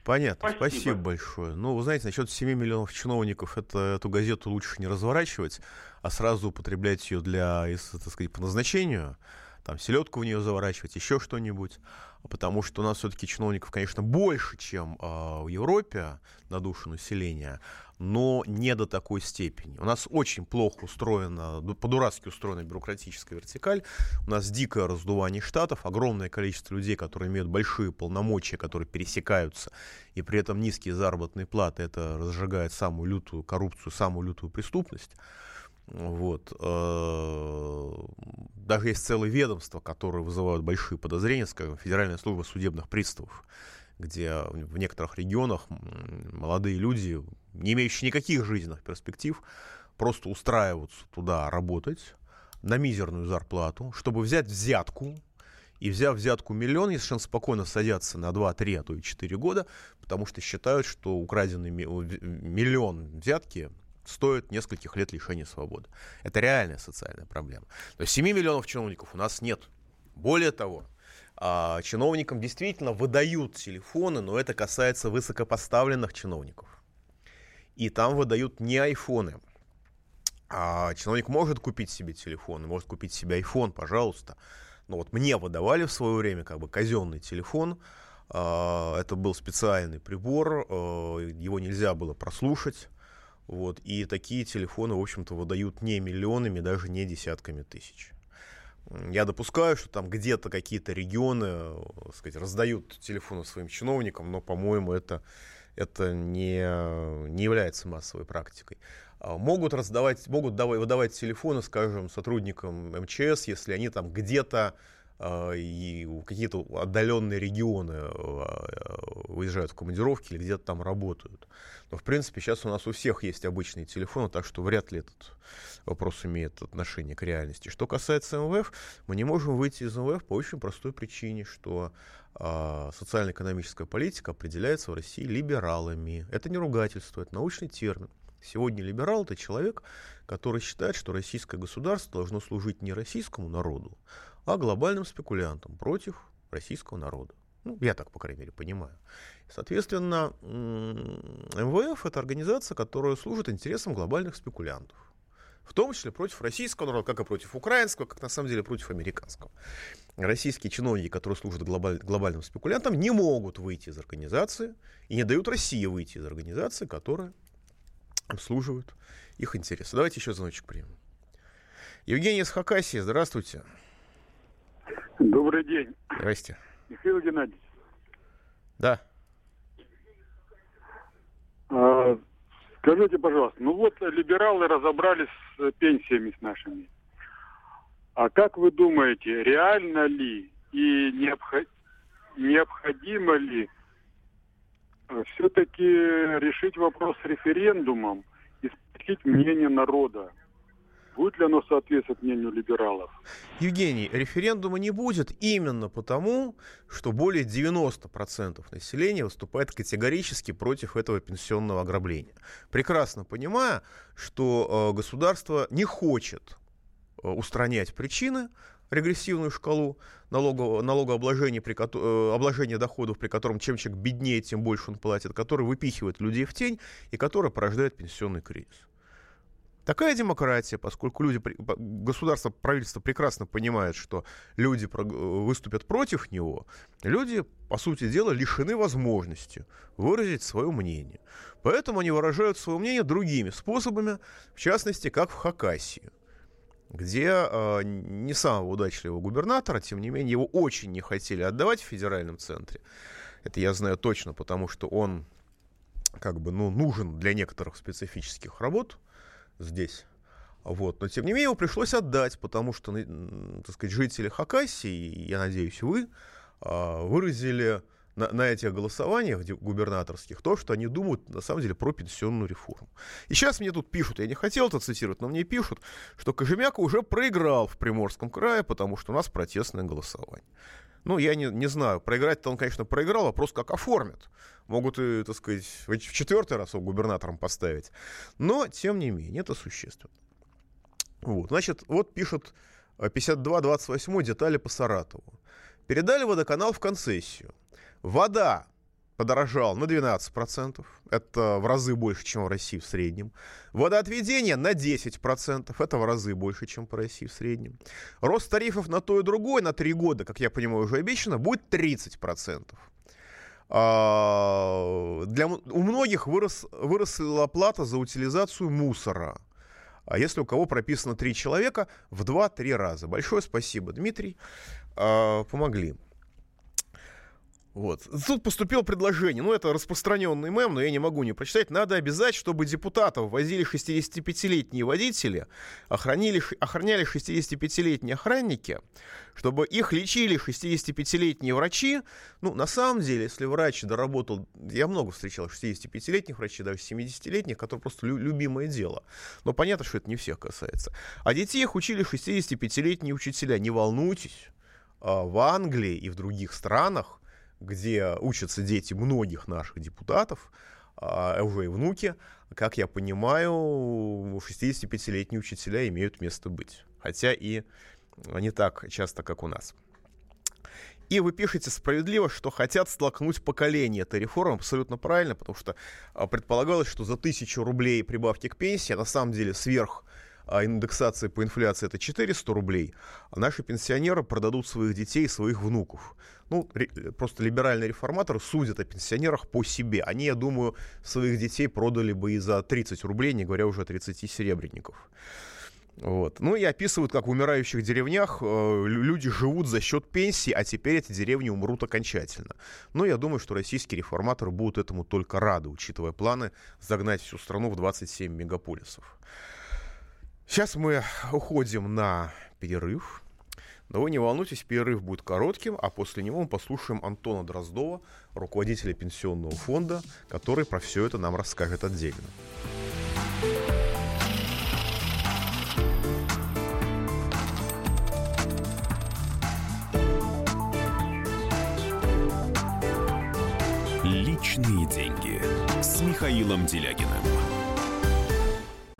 Понятно, спасибо. спасибо большое. Ну, вы знаете, насчет 7 миллионов чиновников, это, эту газету лучше не разворачивать, а сразу употреблять ее для, так сказать, по назначению, там, селедку в нее заворачивать, еще что-нибудь потому что у нас все-таки чиновников, конечно, больше, чем э, в Европе на душу населения, но не до такой степени. У нас очень плохо устроена, по-дурацки устроена бюрократическая вертикаль. У нас дикое раздувание штатов, огромное количество людей, которые имеют большие полномочия, которые пересекаются, и при этом низкие заработные платы. Это разжигает самую лютую коррупцию, самую лютую преступность. Вот. Э, даже есть целые ведомства, которые вызывают большие подозрения, скажем, Федеральная служба судебных приставов, где в некоторых регионах молодые люди, не имеющие никаких жизненных перспектив, просто устраиваются туда работать на мизерную зарплату, чтобы взять взятку, и взяв взятку миллион, они совершенно спокойно садятся на 2, 3, а то и 4 года, потому что считают, что украденный миллион взятки стоит нескольких лет лишения свободы. Это реальная социальная проблема. То есть 7 миллионов чиновников у нас нет. Более того, а, чиновникам действительно выдают телефоны, но это касается высокопоставленных чиновников. И там выдают не айфоны. А чиновник может купить себе телефон, может купить себе iPhone, пожалуйста. Но вот мне выдавали в свое время как бы казенный телефон. А, это был специальный прибор, а, его нельзя было прослушать. Вот, и такие телефоны, в общем-то, выдают не миллионами, даже не десятками тысяч. Я допускаю, что там где-то какие-то регионы, так сказать, раздают телефоны своим чиновникам, но, по-моему, это, это не, не является массовой практикой. а, могут раздавать, могут давать, выдавать телефоны, скажем, сотрудникам МЧС, если они там где-то и какие-то отдаленные регионы выезжают в командировки или где-то там работают. Но, в принципе, сейчас у нас у всех есть обычные телефоны, так что вряд ли этот вопрос имеет отношение к реальности. Что касается МВФ, мы не можем выйти из МВФ по очень простой причине, что социально-экономическая политика определяется в России либералами. Это не ругательство, это научный термин. Сегодня либерал – это человек, который считает, что российское государство должно служить не российскому народу, а глобальным спекулянтам против российского народа. Ну, я так, по крайней мере, понимаю. Соответственно, МВФ – это организация, которая служит интересам глобальных спекулянтов. В том числе против российского народа, как и против украинского, как на самом деле против американского. Российские чиновники, которые служат глобаль, глобальным спекулянтам, не могут выйти из организации и не дают России выйти из организации, которая обслуживают их интересы. Давайте еще звоночек примем. Евгений из Хакасии, здравствуйте. Добрый день. Здрасте. Михаил Геннадьевич. Да. А, скажите, пожалуйста, ну вот либералы разобрались с пенсиями с нашими. А как вы думаете, реально ли и необходимо ли все-таки решить вопрос референдумом и спросить мнение народа? Будет ли оно соответствовать мнению либералов? Евгений, референдума не будет именно потому, что более 90% населения выступает категорически против этого пенсионного ограбления. Прекрасно понимая, что э, государство не хочет э, устранять причины, регрессивную шкалу налогового, налогообложения, при, э, обложения доходов, при котором чем человек беднее, тем больше он платит, который выпихивает людей в тень и который порождает пенсионный кризис. Такая демократия, поскольку люди, государство, правительство прекрасно понимает, что люди выступят против него, люди, по сути дела, лишены возможности выразить свое мнение. Поэтому они выражают свое мнение другими способами, в частности, как в Хакасии, где э, не самого удачливого губернатора, тем не менее, его очень не хотели отдавать в федеральном центре. Это я знаю точно, потому что он как бы, ну, нужен для некоторых специфических работ, здесь. Вот. Но, тем не менее, его пришлось отдать, потому что, так сказать, жители Хакасии, я надеюсь, вы, а, выразили на, на этих голосованиях губернаторских то, что они думают, на самом деле, про пенсионную реформу. И сейчас мне тут пишут, я не хотел это цитировать, но мне пишут, что Кожемяка уже проиграл в Приморском крае, потому что у нас протестное голосование. Ну, я не, не знаю, проиграть-то он, конечно, проиграл, вопрос, как оформят. Могут и, так сказать, в четвертый раз его губернатором поставить. Но, тем не менее, это существенно. Вот, значит, вот пишут 52-28 детали по Саратову. Передали водоканал в концессию. Вода подорожал на 12%. Это в разы больше, чем в России в среднем. Водоотведение на 10%. Это в разы больше, чем по России в среднем. Рост тарифов на то и другое на 3 года, как я понимаю, уже обещано, будет 30%. А, для, у многих вырос, выросла плата за утилизацию мусора. А если у кого прописано 3 человека, в 2-3 раза. Большое спасибо, Дмитрий. А, помогли. Вот. Тут поступило предложение, ну это распространенный мем, но я не могу не прочитать. Надо обязать, чтобы депутатов возили 65-летние водители, охранили, охраняли 65-летние охранники, чтобы их лечили 65-летние врачи. Ну, на самом деле, если врач доработал, я много встречал 65-летних врачей, даже 70-летних, которые просто лю- любимое дело. Но понятно, что это не всех касается. А детей их учили 65-летние учителя. Не волнуйтесь, а, в Англии и в других странах где учатся дети многих наших депутатов, а уже и внуки, как я понимаю, 65-летние учителя имеют место быть. Хотя и не так часто, как у нас. И вы пишете справедливо, что хотят столкнуть поколение этой реформы. Абсолютно правильно, потому что а, предполагалось, что за тысячу рублей прибавки к пенсии, а на самом деле сверх а индексация по инфляции это 400 рублей, а наши пенсионеры продадут своих детей и своих внуков. Ну, просто либеральные реформаторы судят о пенсионерах по себе. Они, я думаю, своих детей продали бы и за 30 рублей, не говоря уже о 30 серебряников. Вот. Ну и описывают, как в умирающих деревнях э, люди живут за счет пенсии, а теперь эти деревни умрут окончательно. Но я думаю, что российские реформаторы будут этому только рады, учитывая планы загнать всю страну в 27 мегаполисов. Сейчас мы уходим на перерыв. Но вы не волнуйтесь, перерыв будет коротким, а после него мы послушаем Антона Дроздова, руководителя пенсионного фонда, который про все это нам расскажет отдельно. Личные деньги с Михаилом Делягиным.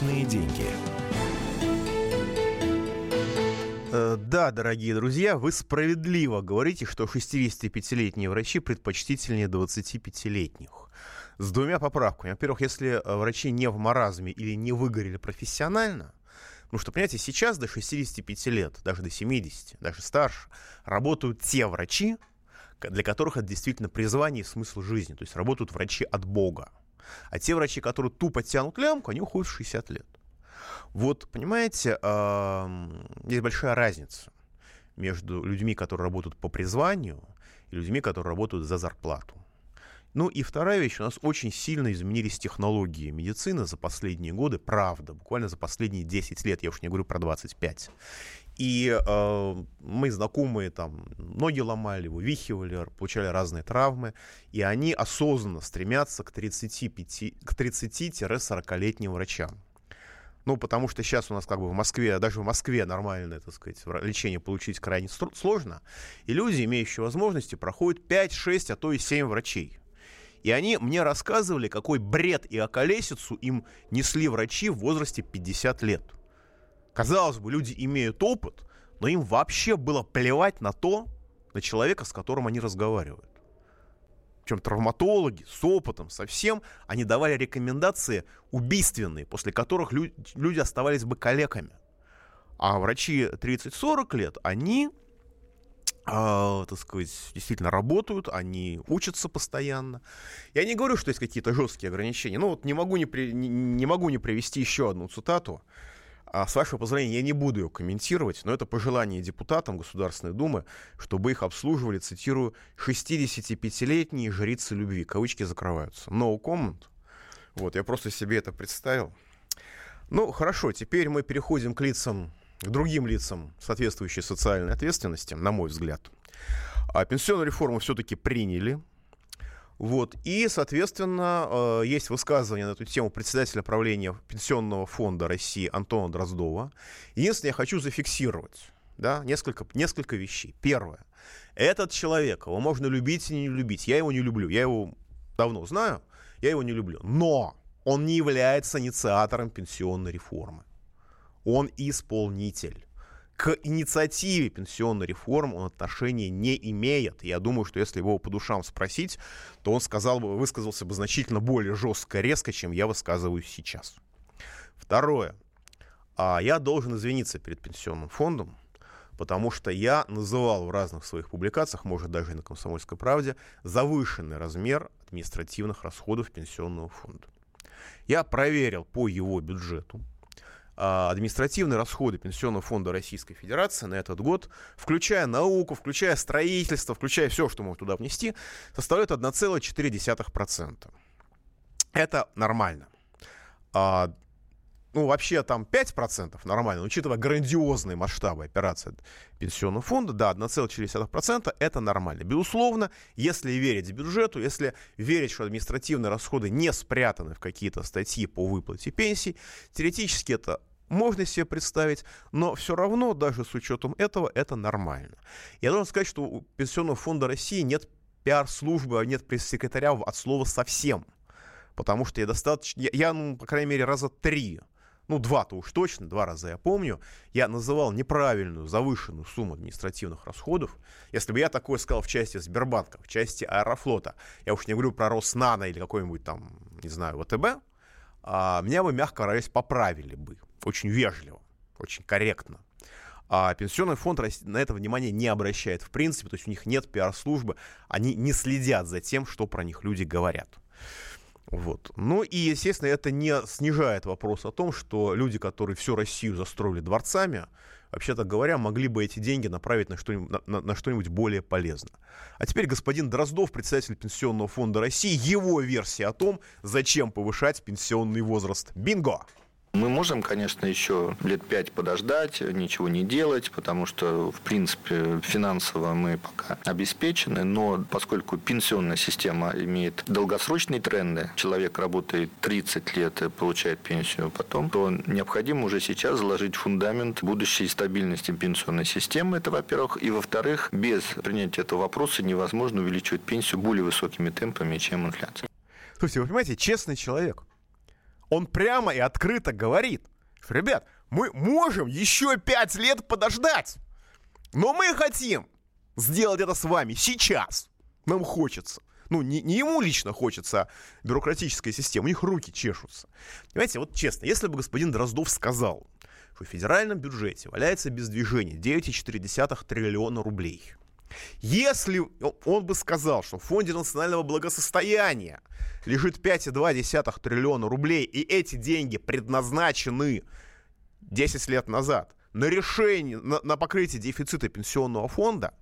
Личные деньги. Э, да, дорогие друзья, вы справедливо говорите, что 65-летние врачи предпочтительнее 25-летних. С двумя поправками. Во-первых, если э, врачи не в маразме или не выгорели профессионально, ну что, понимаете, сейчас до 65 лет, даже до 70, даже старше, работают те врачи, для которых это действительно призвание и смысл жизни. То есть работают врачи от Бога. А те врачи, которые тупо тянут лямку, они уходят в 60 лет. Вот, понимаете, есть большая разница между людьми, которые работают по призванию, и людьми, которые работают за зарплату. Ну и вторая вещь, у нас очень сильно изменились технологии медицины за последние годы, правда, буквально за последние 10 лет, я уж не говорю про 25. И э, мы знакомые там ноги ломали, вывихивали, получали разные травмы, и они осознанно стремятся к 35, к 30-40-летним врачам. Ну, потому что сейчас у нас как бы в Москве, даже в Москве нормальное, так сказать, лечение получить крайне сложно. И люди, имеющие возможности, проходят 5, 6, а то и 7 врачей. И они мне рассказывали, какой бред и околесицу им несли врачи в возрасте 50 лет. Казалось бы, люди имеют опыт, но им вообще было плевать на то, на человека, с которым они разговаривают. Причем травматологи с опытом, со всем, они давали рекомендации убийственные, после которых лю- люди оставались бы калеками. А врачи 30-40 лет, они, э, так сказать, действительно работают, они учатся постоянно. Я не говорю, что есть какие-то жесткие ограничения. Ну вот не могу не, при, не, не могу не привести еще одну цитату. А с вашего позволения, я не буду ее комментировать, но это пожелание депутатам Государственной Думы, чтобы их обслуживали, цитирую, 65-летние жрицы любви. Кавычки закрываются. No comment. Вот, я просто себе это представил. Ну, хорошо, теперь мы переходим к лицам, к другим лицам соответствующей социальной ответственности, на мой взгляд. А пенсионную реформу все-таки приняли, вот. И, соответственно, э, есть высказывание на эту тему председателя правления Пенсионного фонда России Антона Дроздова. Единственное, я хочу зафиксировать да, несколько, несколько вещей. Первое. Этот человек, его можно любить и не любить. Я его не люблю. Я его давно знаю, я его не люблю. Но он не является инициатором пенсионной реформы. Он исполнитель к инициативе пенсионной реформы он отношения не имеет. Я думаю, что если его по душам спросить, то он сказал бы, высказался бы значительно более жестко, резко, чем я высказываюсь сейчас. Второе. А я должен извиниться перед пенсионным фондом, потому что я называл в разных своих публикациях, может даже и на «Комсомольской правде», завышенный размер административных расходов пенсионного фонда. Я проверил по его бюджету, административные расходы Пенсионного фонда Российской Федерации на этот год, включая науку, включая строительство, включая все, что можно туда внести, составляют 1,4%. Это нормально. А, ну, вообще там 5% нормально, учитывая грандиозные масштабы операции пенсионного фонда, да, 1,4% это нормально. Безусловно, если верить бюджету, если верить, что административные расходы не спрятаны в какие-то статьи по выплате пенсий, теоретически это можно себе представить, но все равно, даже с учетом этого, это нормально. Я должен сказать, что у Пенсионного фонда России нет пиар-службы, а нет пресс-секретаря от слова совсем. Потому что я достаточно... Я, я ну, по крайней мере, раза три ну, два-то уж точно, два раза я помню, я называл неправильную, завышенную сумму административных расходов. Если бы я такое сказал в части Сбербанка, в части Аэрофлота, я уж не говорю про Роснано или какой-нибудь там, не знаю, ВТБ, а, меня бы, мягко говоря, поправили бы. Очень вежливо, очень корректно. А пенсионный фонд на это внимание не обращает в принципе, то есть у них нет пиар-службы, они не следят за тем, что про них люди говорят. Вот. Ну и, естественно, это не снижает вопрос о том, что люди, которые всю Россию застроили дворцами, вообще-то говоря, могли бы эти деньги направить на что-нибудь, на, на, на что-нибудь более полезное. А теперь господин Дроздов, председатель Пенсионного фонда России, его версия о том, зачем повышать пенсионный возраст. Бинго! Мы можем, конечно, еще лет пять подождать, ничего не делать, потому что, в принципе, финансово мы пока обеспечены, но поскольку пенсионная система имеет долгосрочные тренды, человек работает 30 лет и получает пенсию потом, то необходимо уже сейчас заложить фундамент будущей стабильности пенсионной системы, это во-первых, и во-вторых, без принятия этого вопроса невозможно увеличивать пенсию более высокими темпами, чем инфляция. Слушайте, вы понимаете, честный человек – он прямо и открыто говорит, что, ребят, мы можем еще пять лет подождать, но мы хотим сделать это с вами сейчас. Нам хочется. Ну, не, не ему лично хочется, а бюрократическая система. У них руки чешутся. Понимаете, вот честно, если бы господин Дроздов сказал, что в федеральном бюджете валяется без движения 9,4 триллиона рублей, если он бы сказал, что в Фонде национального благосостояния лежит 5,2 триллиона рублей, и эти деньги предназначены 10 лет назад на решение, на, на покрытие дефицита пенсионного фонда,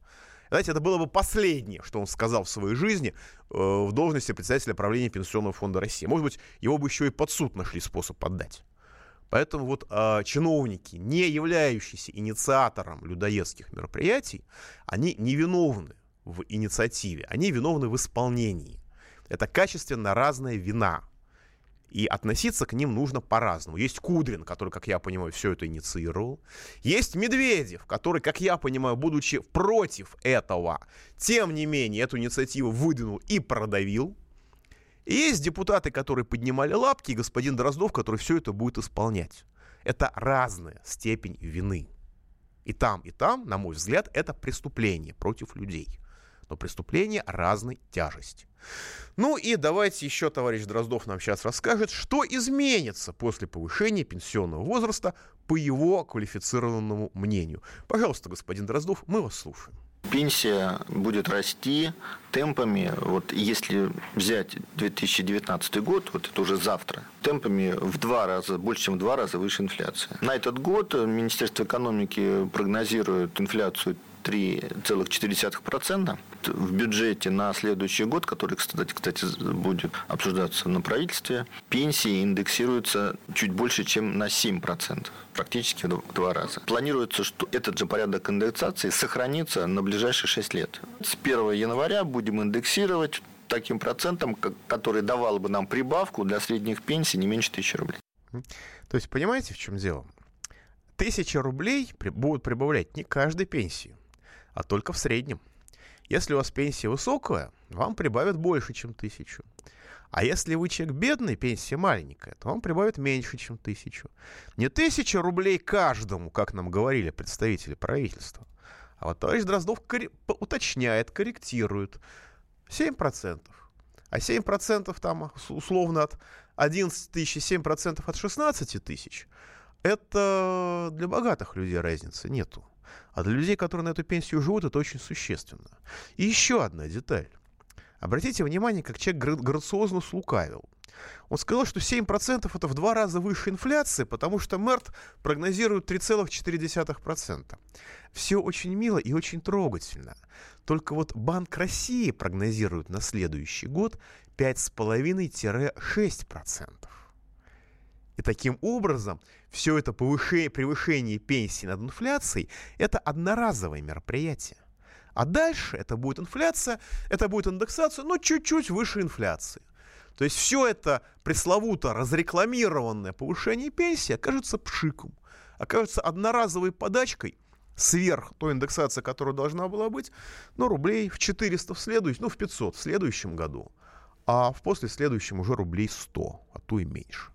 знаете, это было бы последнее, что он сказал в своей жизни э, в должности председателя правления Пенсионного фонда России. Может быть, его бы еще и под суд нашли способ поддать. Поэтому вот э, чиновники, не являющиеся инициатором людоедских мероприятий, они не виновны в инициативе, они виновны в исполнении. Это качественно разная вина. И относиться к ним нужно по-разному. Есть Кудрин, который, как я понимаю, все это инициировал. Есть Медведев, который, как я понимаю, будучи против этого, тем не менее эту инициативу выдвинул и продавил. Есть депутаты, которые поднимали лапки, и господин Дроздов, который все это будет исполнять. Это разная степень вины. И там, и там, на мой взгляд, это преступление против людей. Но преступление разной тяжести. Ну и давайте еще товарищ Дроздов нам сейчас расскажет, что изменится после повышения пенсионного возраста по его квалифицированному мнению. Пожалуйста, господин Дроздов, мы вас слушаем. Пенсия будет расти темпами, вот если взять 2019 год, вот это уже завтра, темпами в два раза, больше, чем в два раза выше инфляции. На этот год Министерство экономики прогнозирует инфляцию 3,4% в бюджете на следующий год, который, кстати, кстати, будет обсуждаться на правительстве, пенсии индексируются чуть больше, чем на 7%, практически в два раза. Планируется, что этот же порядок индексации сохранится на ближайшие 6 лет. С 1 января будем индексировать таким процентом, который давал бы нам прибавку для средних пенсий не меньше тысячи рублей. То есть, понимаете, в чем дело? Тысяча рублей будут прибавлять не каждой пенсии а только в среднем. Если у вас пенсия высокая, вам прибавят больше, чем тысячу. А если вы человек бедный, пенсия маленькая, то вам прибавят меньше, чем тысячу. Не тысяча рублей каждому, как нам говорили представители правительства. А вот товарищ Дроздов кор- уточняет, корректирует. 7%. А 7% там условно от 11 тысяч, 7% от 16 тысяч. Это для богатых людей разницы нету. А для людей, которые на эту пенсию живут, это очень существенно. И еще одна деталь. Обратите внимание, как человек грациозно слукавил. Он сказал, что 7% это в два раза выше инфляции, потому что МЭРТ прогнозирует 3,4%. Все очень мило и очень трогательно. Только вот Банк России прогнозирует на следующий год 5,5-6%. И таким образом все это повышение, превышение пенсии над инфляцией – это одноразовое мероприятие. А дальше это будет инфляция, это будет индексация, но чуть-чуть выше инфляции. То есть все это пресловуто разрекламированное повышение пенсии окажется пшиком, окажется одноразовой подачкой сверх той индексации, которая должна была быть, ну, рублей в 400 в следующем, ну, в 500 в следующем году. а в после следующем уже рублей 100, а то и меньше.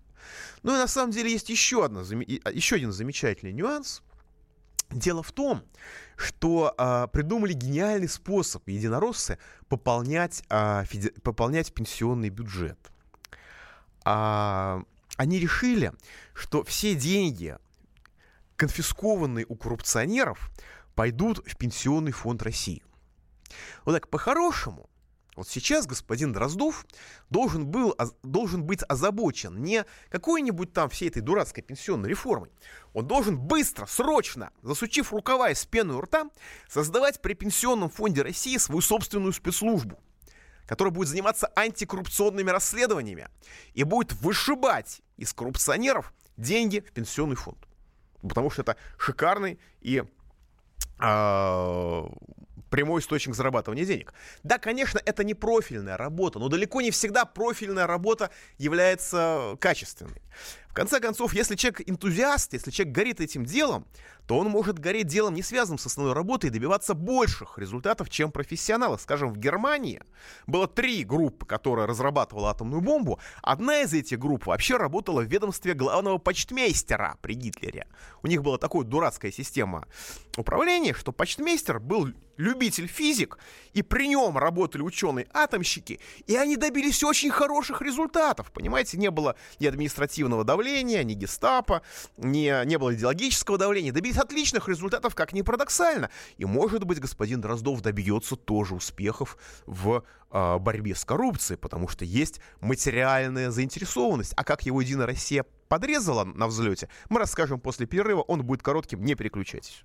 Ну и на самом деле есть еще, одна, еще один замечательный нюанс. Дело в том, что а, придумали гениальный способ единороссы пополнять, а, феди, пополнять пенсионный бюджет. А, они решили, что все деньги, конфискованные у коррупционеров, пойдут в Пенсионный фонд России. Вот так, по-хорошему, вот сейчас господин Дроздов должен, был, должен быть озабочен не какой-нибудь там всей этой дурацкой пенсионной реформой. Он должен быстро, срочно, засучив рукава и с рта, создавать при Пенсионном фонде России свою собственную спецслужбу, которая будет заниматься антикоррупционными расследованиями и будет вышибать из коррупционеров деньги в пенсионный фонд. Потому что это шикарный и а, прямой источник зарабатывания денег. Да, конечно, это не профильная работа, но далеко не всегда профильная работа является качественной. В конце концов, если человек энтузиаст, если человек горит этим делом, то он может гореть делом, не связанным с основной работой, и добиваться больших результатов, чем профессионалы. Скажем, в Германии было три группы, которые разрабатывала атомную бомбу. Одна из этих групп вообще работала в ведомстве главного почтмейстера при Гитлере. У них была такая дурацкая система управления, что почтмейстер был любитель физик, и при нем работали ученые-атомщики, и они добились очень хороших результатов. Понимаете, не было ни административного давления, ни гестапо, ни, не было идеологического давления. Добились отличных результатов, как ни парадоксально. И, может быть, господин Дроздов добьется тоже успехов в э, борьбе с коррупцией, потому что есть материальная заинтересованность. А как его «Единая Россия» подрезала на взлете, мы расскажем после перерыва. Он будет коротким, не переключайтесь.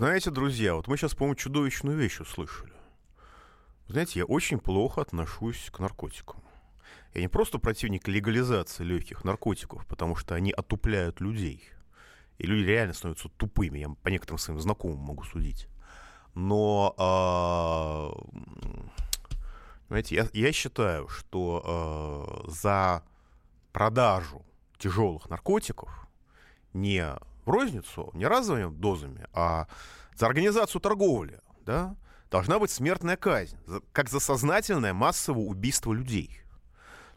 Знаете, друзья, вот мы сейчас, по-моему, чудовищную вещь услышали. Знаете, я очень плохо отношусь к наркотикам. Я не просто противник легализации легких наркотиков, потому что они отупляют людей. И люди реально становятся тупыми. Я по некоторым своим знакомым могу судить. Но, э, знаете, я, я считаю, что э, за продажу тяжелых наркотиков не в розницу не разовыми дозами, а за организацию торговли, да, должна быть смертная казнь, как за сознательное массовое убийство людей.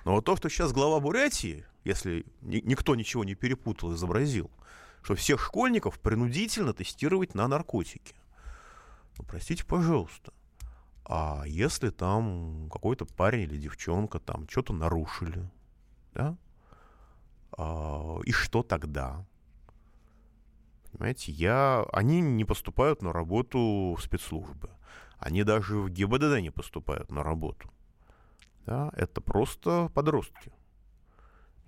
Но вот то, что сейчас глава Бурятии, если никто ничего не перепутал, изобразил, что всех школьников принудительно тестировать на наркотики. Ну, простите, пожалуйста. А если там какой-то парень или девчонка там что-то нарушили, да? А, и что тогда? Понимаете, я... они не поступают на работу в спецслужбы. Они даже в ГИБДД не поступают на работу. Да, это просто подростки.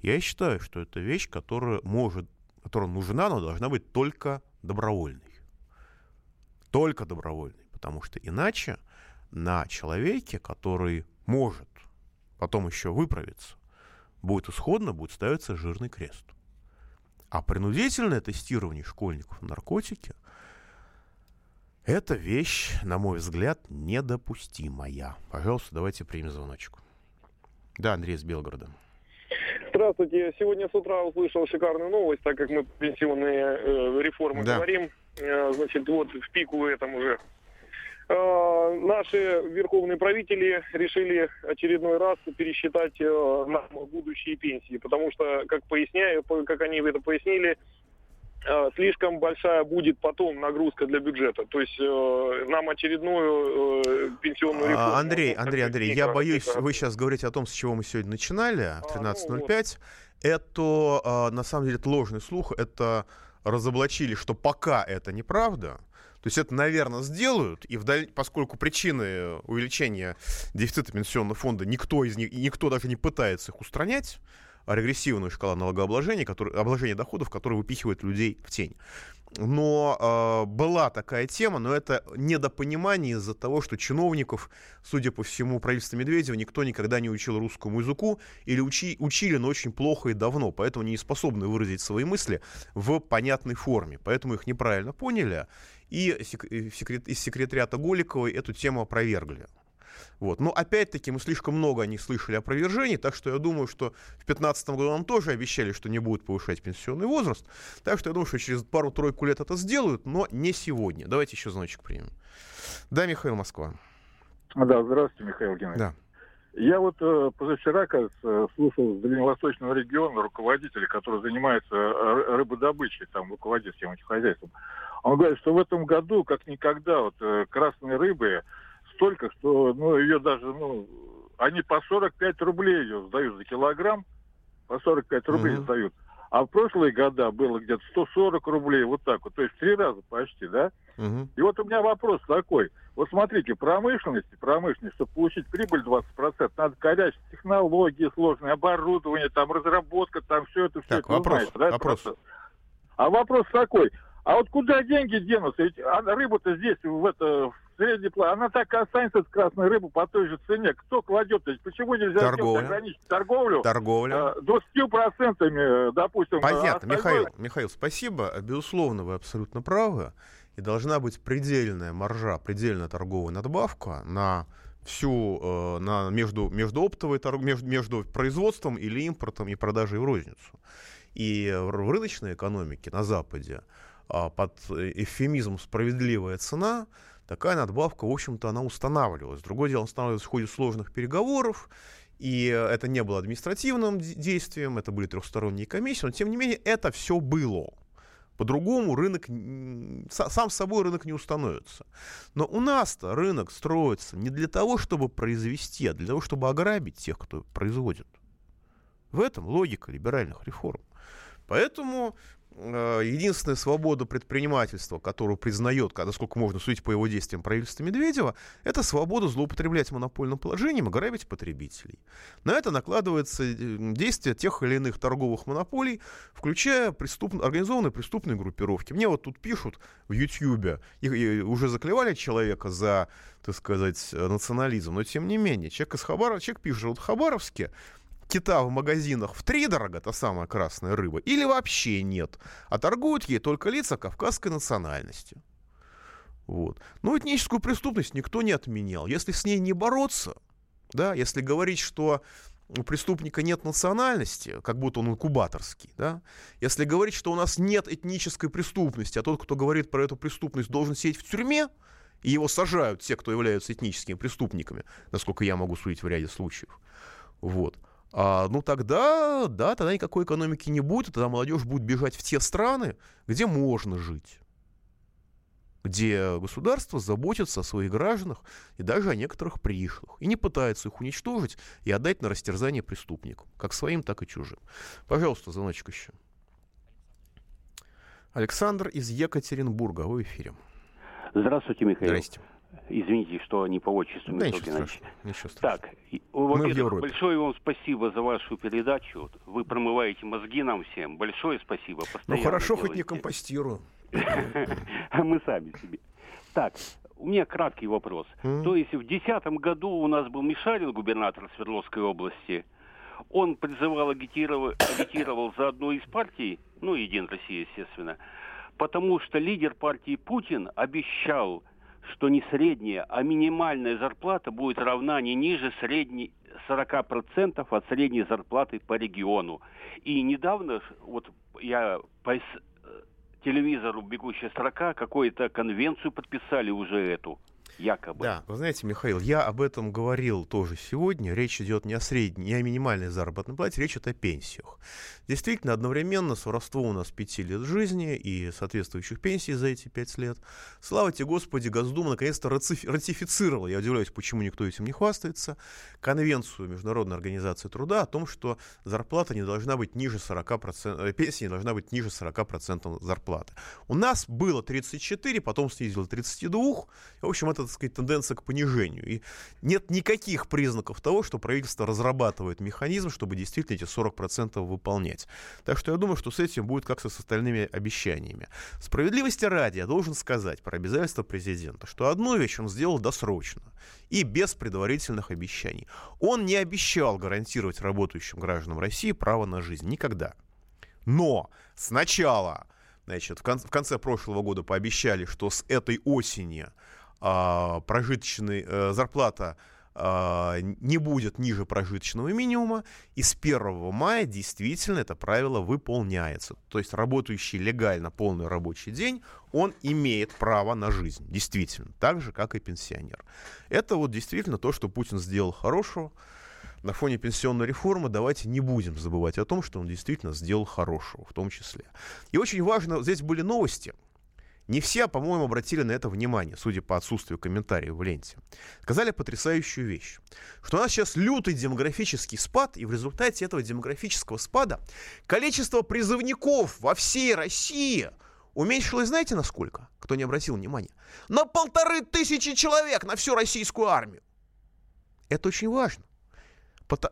Я считаю, что это вещь, которая может, которая нужна, но должна быть только добровольной. Только добровольной. Потому что иначе на человеке, который может потом еще выправиться, будет исходно, будет ставиться жирный крест. А принудительное тестирование школьников на наркотики – это вещь, на мой взгляд, недопустимая. Пожалуйста, давайте примем звоночек. Да, Андрей из Белгорода. Здравствуйте. Сегодня с утра услышал шикарную новость, так как мы пенсионные э, реформы да. говорим. Э, значит, вот в пику этом уже Э, наши верховные правители решили очередной раз пересчитать э, нам будущие пенсии, потому что, как поясняю, как они это пояснили, э, слишком большая будет потом нагрузка для бюджета. То есть э, нам очередную э, пенсионную реформу... Андрей, Андрей, Андрей, я боюсь, вы сейчас говорите о том, с чего мы сегодня начинали, 13.05. А, ну, вот. Это, на самом деле, это ложный слух, это разоблачили, что пока это неправда, То есть это, наверное, сделают, и вдаль... поскольку причины увеличения дефицита пенсионного фонда никто из них, никто даже не пытается их устранять, а регрессивную шкалу налогообложения, который, обложения доходов, которая выпихивает людей в тень. Но э, была такая тема, но это недопонимание из-за того, что чиновников, судя по всему, правительства Медведева никто никогда не учил русскому языку или учи, учили, но очень плохо и давно, поэтому не способны выразить свои мысли в понятной форме. Поэтому их неправильно поняли, и секрет, из секретариата Голиковой эту тему опровергли. Вот. Но опять-таки мы слишком много о них слышали опровержений, так что я думаю, что в 2015 году нам тоже обещали, что не будут повышать пенсионный возраст. Так что я думаю, что через пару-тройку лет это сделают, но не сегодня. Давайте еще звоночек примем. Да, Михаил Москва. А, да, здравствуйте, Михаил Геннадьевич. Да. Я вот э, позавчера, кажется, слушал с Дальневосточного региона руководителя, который занимается э, рыбодобычей, там руководит всем этим хозяйством. Он говорит, что в этом году, как никогда, вот э, красной рыбы столько, что ну, ее даже, ну, они по 45 рублей ее сдают за килограмм, по 45 рублей mm-hmm. сдают. А в прошлые года было где-то 140 рублей, вот так вот, то есть три раза почти, да? Угу. И вот у меня вопрос такой. Вот смотрите, промышленности, промышленность, чтобы получить прибыль 20%, надо корячить технологии сложные, оборудование, там, разработка, там все это, все так, это, вопрос, знаете, да? вопрос. А вопрос такой, а вот куда деньги денутся? Ведь а, рыба-то здесь, в это, средний план, она так и останется с красной рыбой по той же цене. Кто кладет? То есть почему нельзя Торговля. ограничить торговлю? Торговля. Э, 20%, допустим. Понятно, остальной... Михаил, Михаил, спасибо. Безусловно, вы абсолютно правы. И должна быть предельная маржа, предельная торговая надбавка на всю э, на между между оптовой торг, между, между производством или импортом и продажей в розницу. И в рыночной экономике на Западе а, под эвфемизм «справедливая цена» такая надбавка, в общем-то, она устанавливалась. Другое дело, устанавливалась в ходе сложных переговоров, и это не было административным действием, это были трехсторонние комиссии, но тем не менее это все было. По-другому рынок, сам собой рынок не установится. Но у нас-то рынок строится не для того, чтобы произвести, а для того, чтобы ограбить тех, кто производит. В этом логика либеральных реформ. Поэтому единственная свобода предпринимательства, которую признает, насколько можно судить по его действиям правительства Медведева, это свобода злоупотреблять монопольным положением и грабить потребителей. На это накладывается э, действие тех или иных торговых монополий, включая преступ... организованные преступные группировки. Мне вот тут пишут в Ютьюбе, уже заклевали человека за, так сказать, национализм, но тем не менее, человек из Хабарова, человек пишет, вот в Хабаровске кита в магазинах в три дорого, та самая красная рыба, или вообще нет, а торгуют ей только лица кавказской национальности. Вот. Но этническую преступность никто не отменял. Если с ней не бороться, да, если говорить, что у преступника нет национальности, как будто он инкубаторский, да, если говорить, что у нас нет этнической преступности, а тот, кто говорит про эту преступность, должен сидеть в тюрьме, и его сажают те, кто являются этническими преступниками, насколько я могу судить в ряде случаев, вот, а, ну тогда, да, тогда никакой экономики не будет, тогда молодежь будет бежать в те страны, где можно жить где государство заботится о своих гражданах и даже о некоторых пришлых, и не пытается их уничтожить и отдать на растерзание преступникам, как своим, так и чужим. Пожалуйста, звоночек еще. Александр из Екатеринбурга, вы в эфире. Здравствуйте, Михаил. Здрасте. Извините, что не по отчеству. Да, ничего страшного, ничего страшного. Так, во-первых, большое вам спасибо за вашу передачу. Вы промываете мозги нам всем. Большое спасибо. Ну хорошо, хоть не компостирую. <laughs> Мы сами себе. Так, у меня краткий вопрос. То есть в 2010 году у нас был Мишарин, губернатор Свердловской области. Он призывал, агитировал, агитировал за одну из партий, ну, Един Россия, естественно, потому что лидер партии Путин обещал что не средняя, а минимальная зарплата будет равна не ниже средней 40% от средней зарплаты по региону. И недавно, вот я по телевизору «Бегущая строка» какую-то конвенцию подписали уже эту. Якобы. Да, вы знаете, Михаил, я об этом говорил тоже сегодня. Речь идет не о средней, не о минимальной заработной плате, речь идет о пенсиях. Действительно, одновременно с воровством у нас 5 лет жизни и соответствующих пенсий за эти 5 лет. Слава тебе, Господи, Госдума наконец-то ратифицировала, я удивляюсь, почему никто этим не хвастается, Конвенцию Международной организации труда о том, что зарплата не должна быть ниже 40%, э, пенсия не должна быть ниже 40% зарплаты. У нас было 34, потом снизило 32, в общем, это, так сказать, тенденция к понижению. И нет никаких признаков того, что правительство разрабатывает механизм, чтобы действительно эти 40% выполнять. Так что я думаю, что с этим будет как с остальными обещаниями. Справедливости ради я должен сказать про обязательства президента, что одну вещь он сделал досрочно и без предварительных обещаний. Он не обещал гарантировать работающим гражданам России право на жизнь. Никогда. Но сначала Значит, в, кон- в конце прошлого года пообещали, что с этой осени а, прожиточная а, зарплата а, не будет ниже прожиточного минимума, и с 1 мая действительно это правило выполняется. То есть работающий легально полный рабочий день, он имеет право на жизнь, действительно, так же, как и пенсионер. Это вот действительно то, что Путин сделал хорошего на фоне пенсионной реформы давайте не будем забывать о том, что он действительно сделал хорошего в том числе. И очень важно, здесь были новости, не все, по-моему, обратили на это внимание, судя по отсутствию комментариев в ленте. Сказали потрясающую вещь, что у нас сейчас лютый демографический спад, и в результате этого демографического спада количество призывников во всей России уменьшилось, знаете, на сколько? Кто не обратил внимания? На полторы тысячи человек на всю российскую армию. Это очень важно.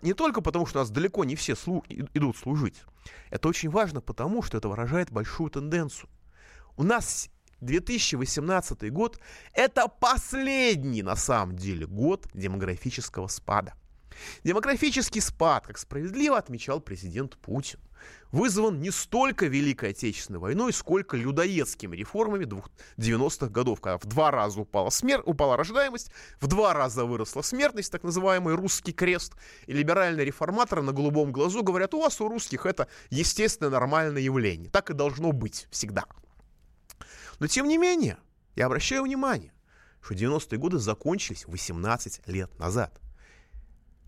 Не только потому, что у нас далеко не все слу- идут служить. Это очень важно потому, что это выражает большую тенденцию. У нас 2018 год – это последний, на самом деле, год демографического спада. Демографический спад, как справедливо отмечал президент Путин, вызван не столько Великой Отечественной войной, сколько людоедскими реформами 90-х годов, когда в два раза упала, смер... упала рождаемость, в два раза выросла смертность, так называемый русский крест, и либеральные реформаторы на голубом глазу говорят, у вас у русских это естественное нормальное явление, так и должно быть всегда. Но тем не менее, я обращаю внимание, что 90-е годы закончились 18 лет назад.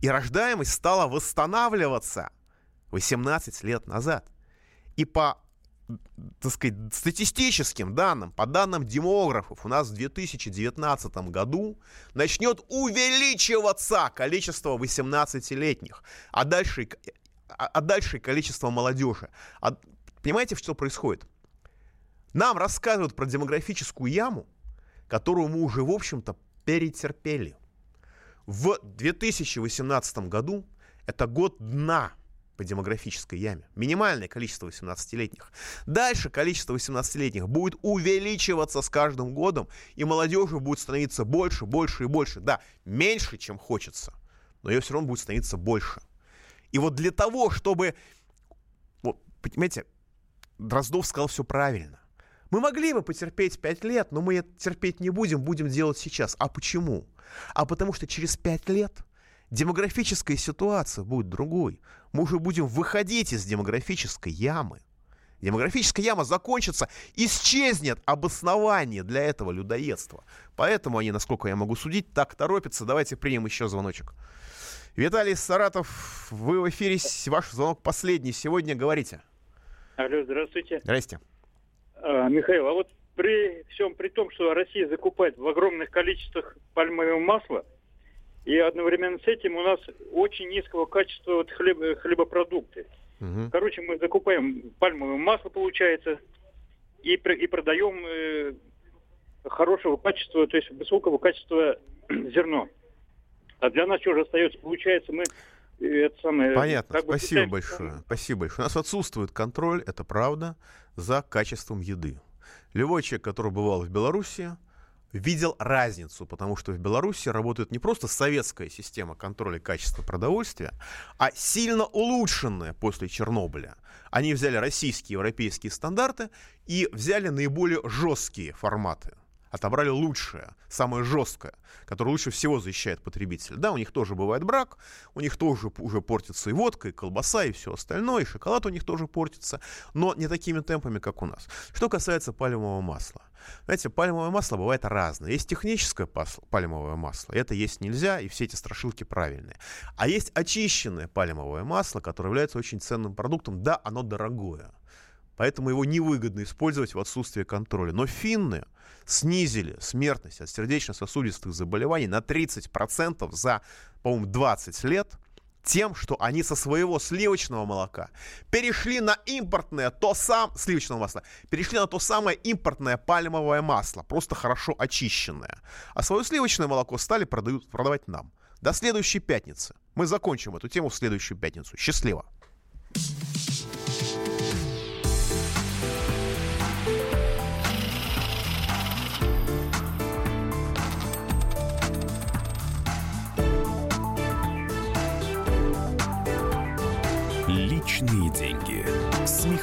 И рождаемость стала восстанавливаться 18 лет назад. И по так сказать, статистическим данным, по данным демографов, у нас в 2019 году начнет увеличиваться количество 18-летних, а дальше, а дальше количество молодежи. А, понимаете, что происходит? Нам рассказывают про демографическую яму, которую мы уже, в общем-то, перетерпели. В 2018 году это год дна по демографической яме. Минимальное количество 18-летних. Дальше количество 18-летних будет увеличиваться с каждым годом, и молодежи будет становиться больше, больше и больше. Да, меньше, чем хочется, но ее все равно будет становиться больше. И вот для того, чтобы... Вот, понимаете, Дроздов сказал все правильно. Мы могли бы потерпеть 5 лет, но мы это терпеть не будем, будем делать сейчас. А почему? А потому что через 5 лет демографическая ситуация будет другой. Мы уже будем выходить из демографической ямы. Демографическая яма закончится, исчезнет обоснование для этого людоедства. Поэтому они, насколько я могу судить, так торопятся. Давайте примем еще звоночек. Виталий Саратов, вы в эфире, ваш звонок последний сегодня, говорите. Алло, здравствуйте. Здрасте. А, Михаил, а вот при всем при том, что Россия закупает в огромных количествах пальмовое масло, и одновременно с этим у нас очень низкого качества вот хлеб, хлебопродукты. Угу. Короче, мы закупаем пальмовое масло, получается, и, и продаем э, хорошего качества, то есть высокого качества <clears throat> зерно. А для нас что же остается? Получается, мы э, это самое... Понятно, как спасибо большое. Спасибо большое. У нас отсутствует контроль, это правда за качеством еды. Любой человек, который бывал в Беларуси, видел разницу, потому что в Беларуси работает не просто советская система контроля качества продовольствия, а сильно улучшенная после Чернобыля. Они взяли российские европейские стандарты и взяли наиболее жесткие форматы отобрали лучшее, самое жесткое, которое лучше всего защищает потребителя. Да, у них тоже бывает брак, у них тоже уже портится и водка, и колбаса, и все остальное, и шоколад у них тоже портится, но не такими темпами, как у нас. Что касается пальмового масла. Знаете, пальмовое масло бывает разное. Есть техническое пальмовое масло, это есть нельзя, и все эти страшилки правильные. А есть очищенное пальмовое масло, которое является очень ценным продуктом. Да, оно дорогое. Поэтому его невыгодно использовать в отсутствии контроля. Но финны снизили смертность от сердечно-сосудистых заболеваний на 30% за, по-моему, 20 лет тем, что они со своего сливочного молока перешли на импортное, то сам сливочного масла, перешли на то самое импортное пальмовое масло, просто хорошо очищенное. А свое сливочное молоко стали продают, продавать нам. До следующей пятницы. Мы закончим эту тему в следующую пятницу. Счастливо!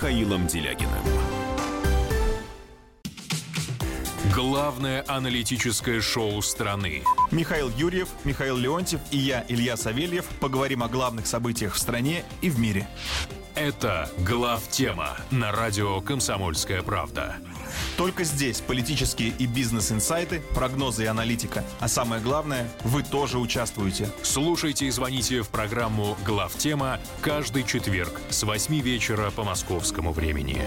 Михаилом Делягиным. Главное аналитическое шоу страны. Михаил Юрьев, Михаил Леонтьев и я, Илья Савельев, поговорим о главных событиях в стране и в мире. Это «Глав тема» на радио «Комсомольская правда». Только здесь политические и бизнес-инсайты, прогнозы и аналитика. А самое главное, вы тоже участвуете. Слушайте и звоните в программу «Главтема» каждый четверг с 8 вечера по московскому времени.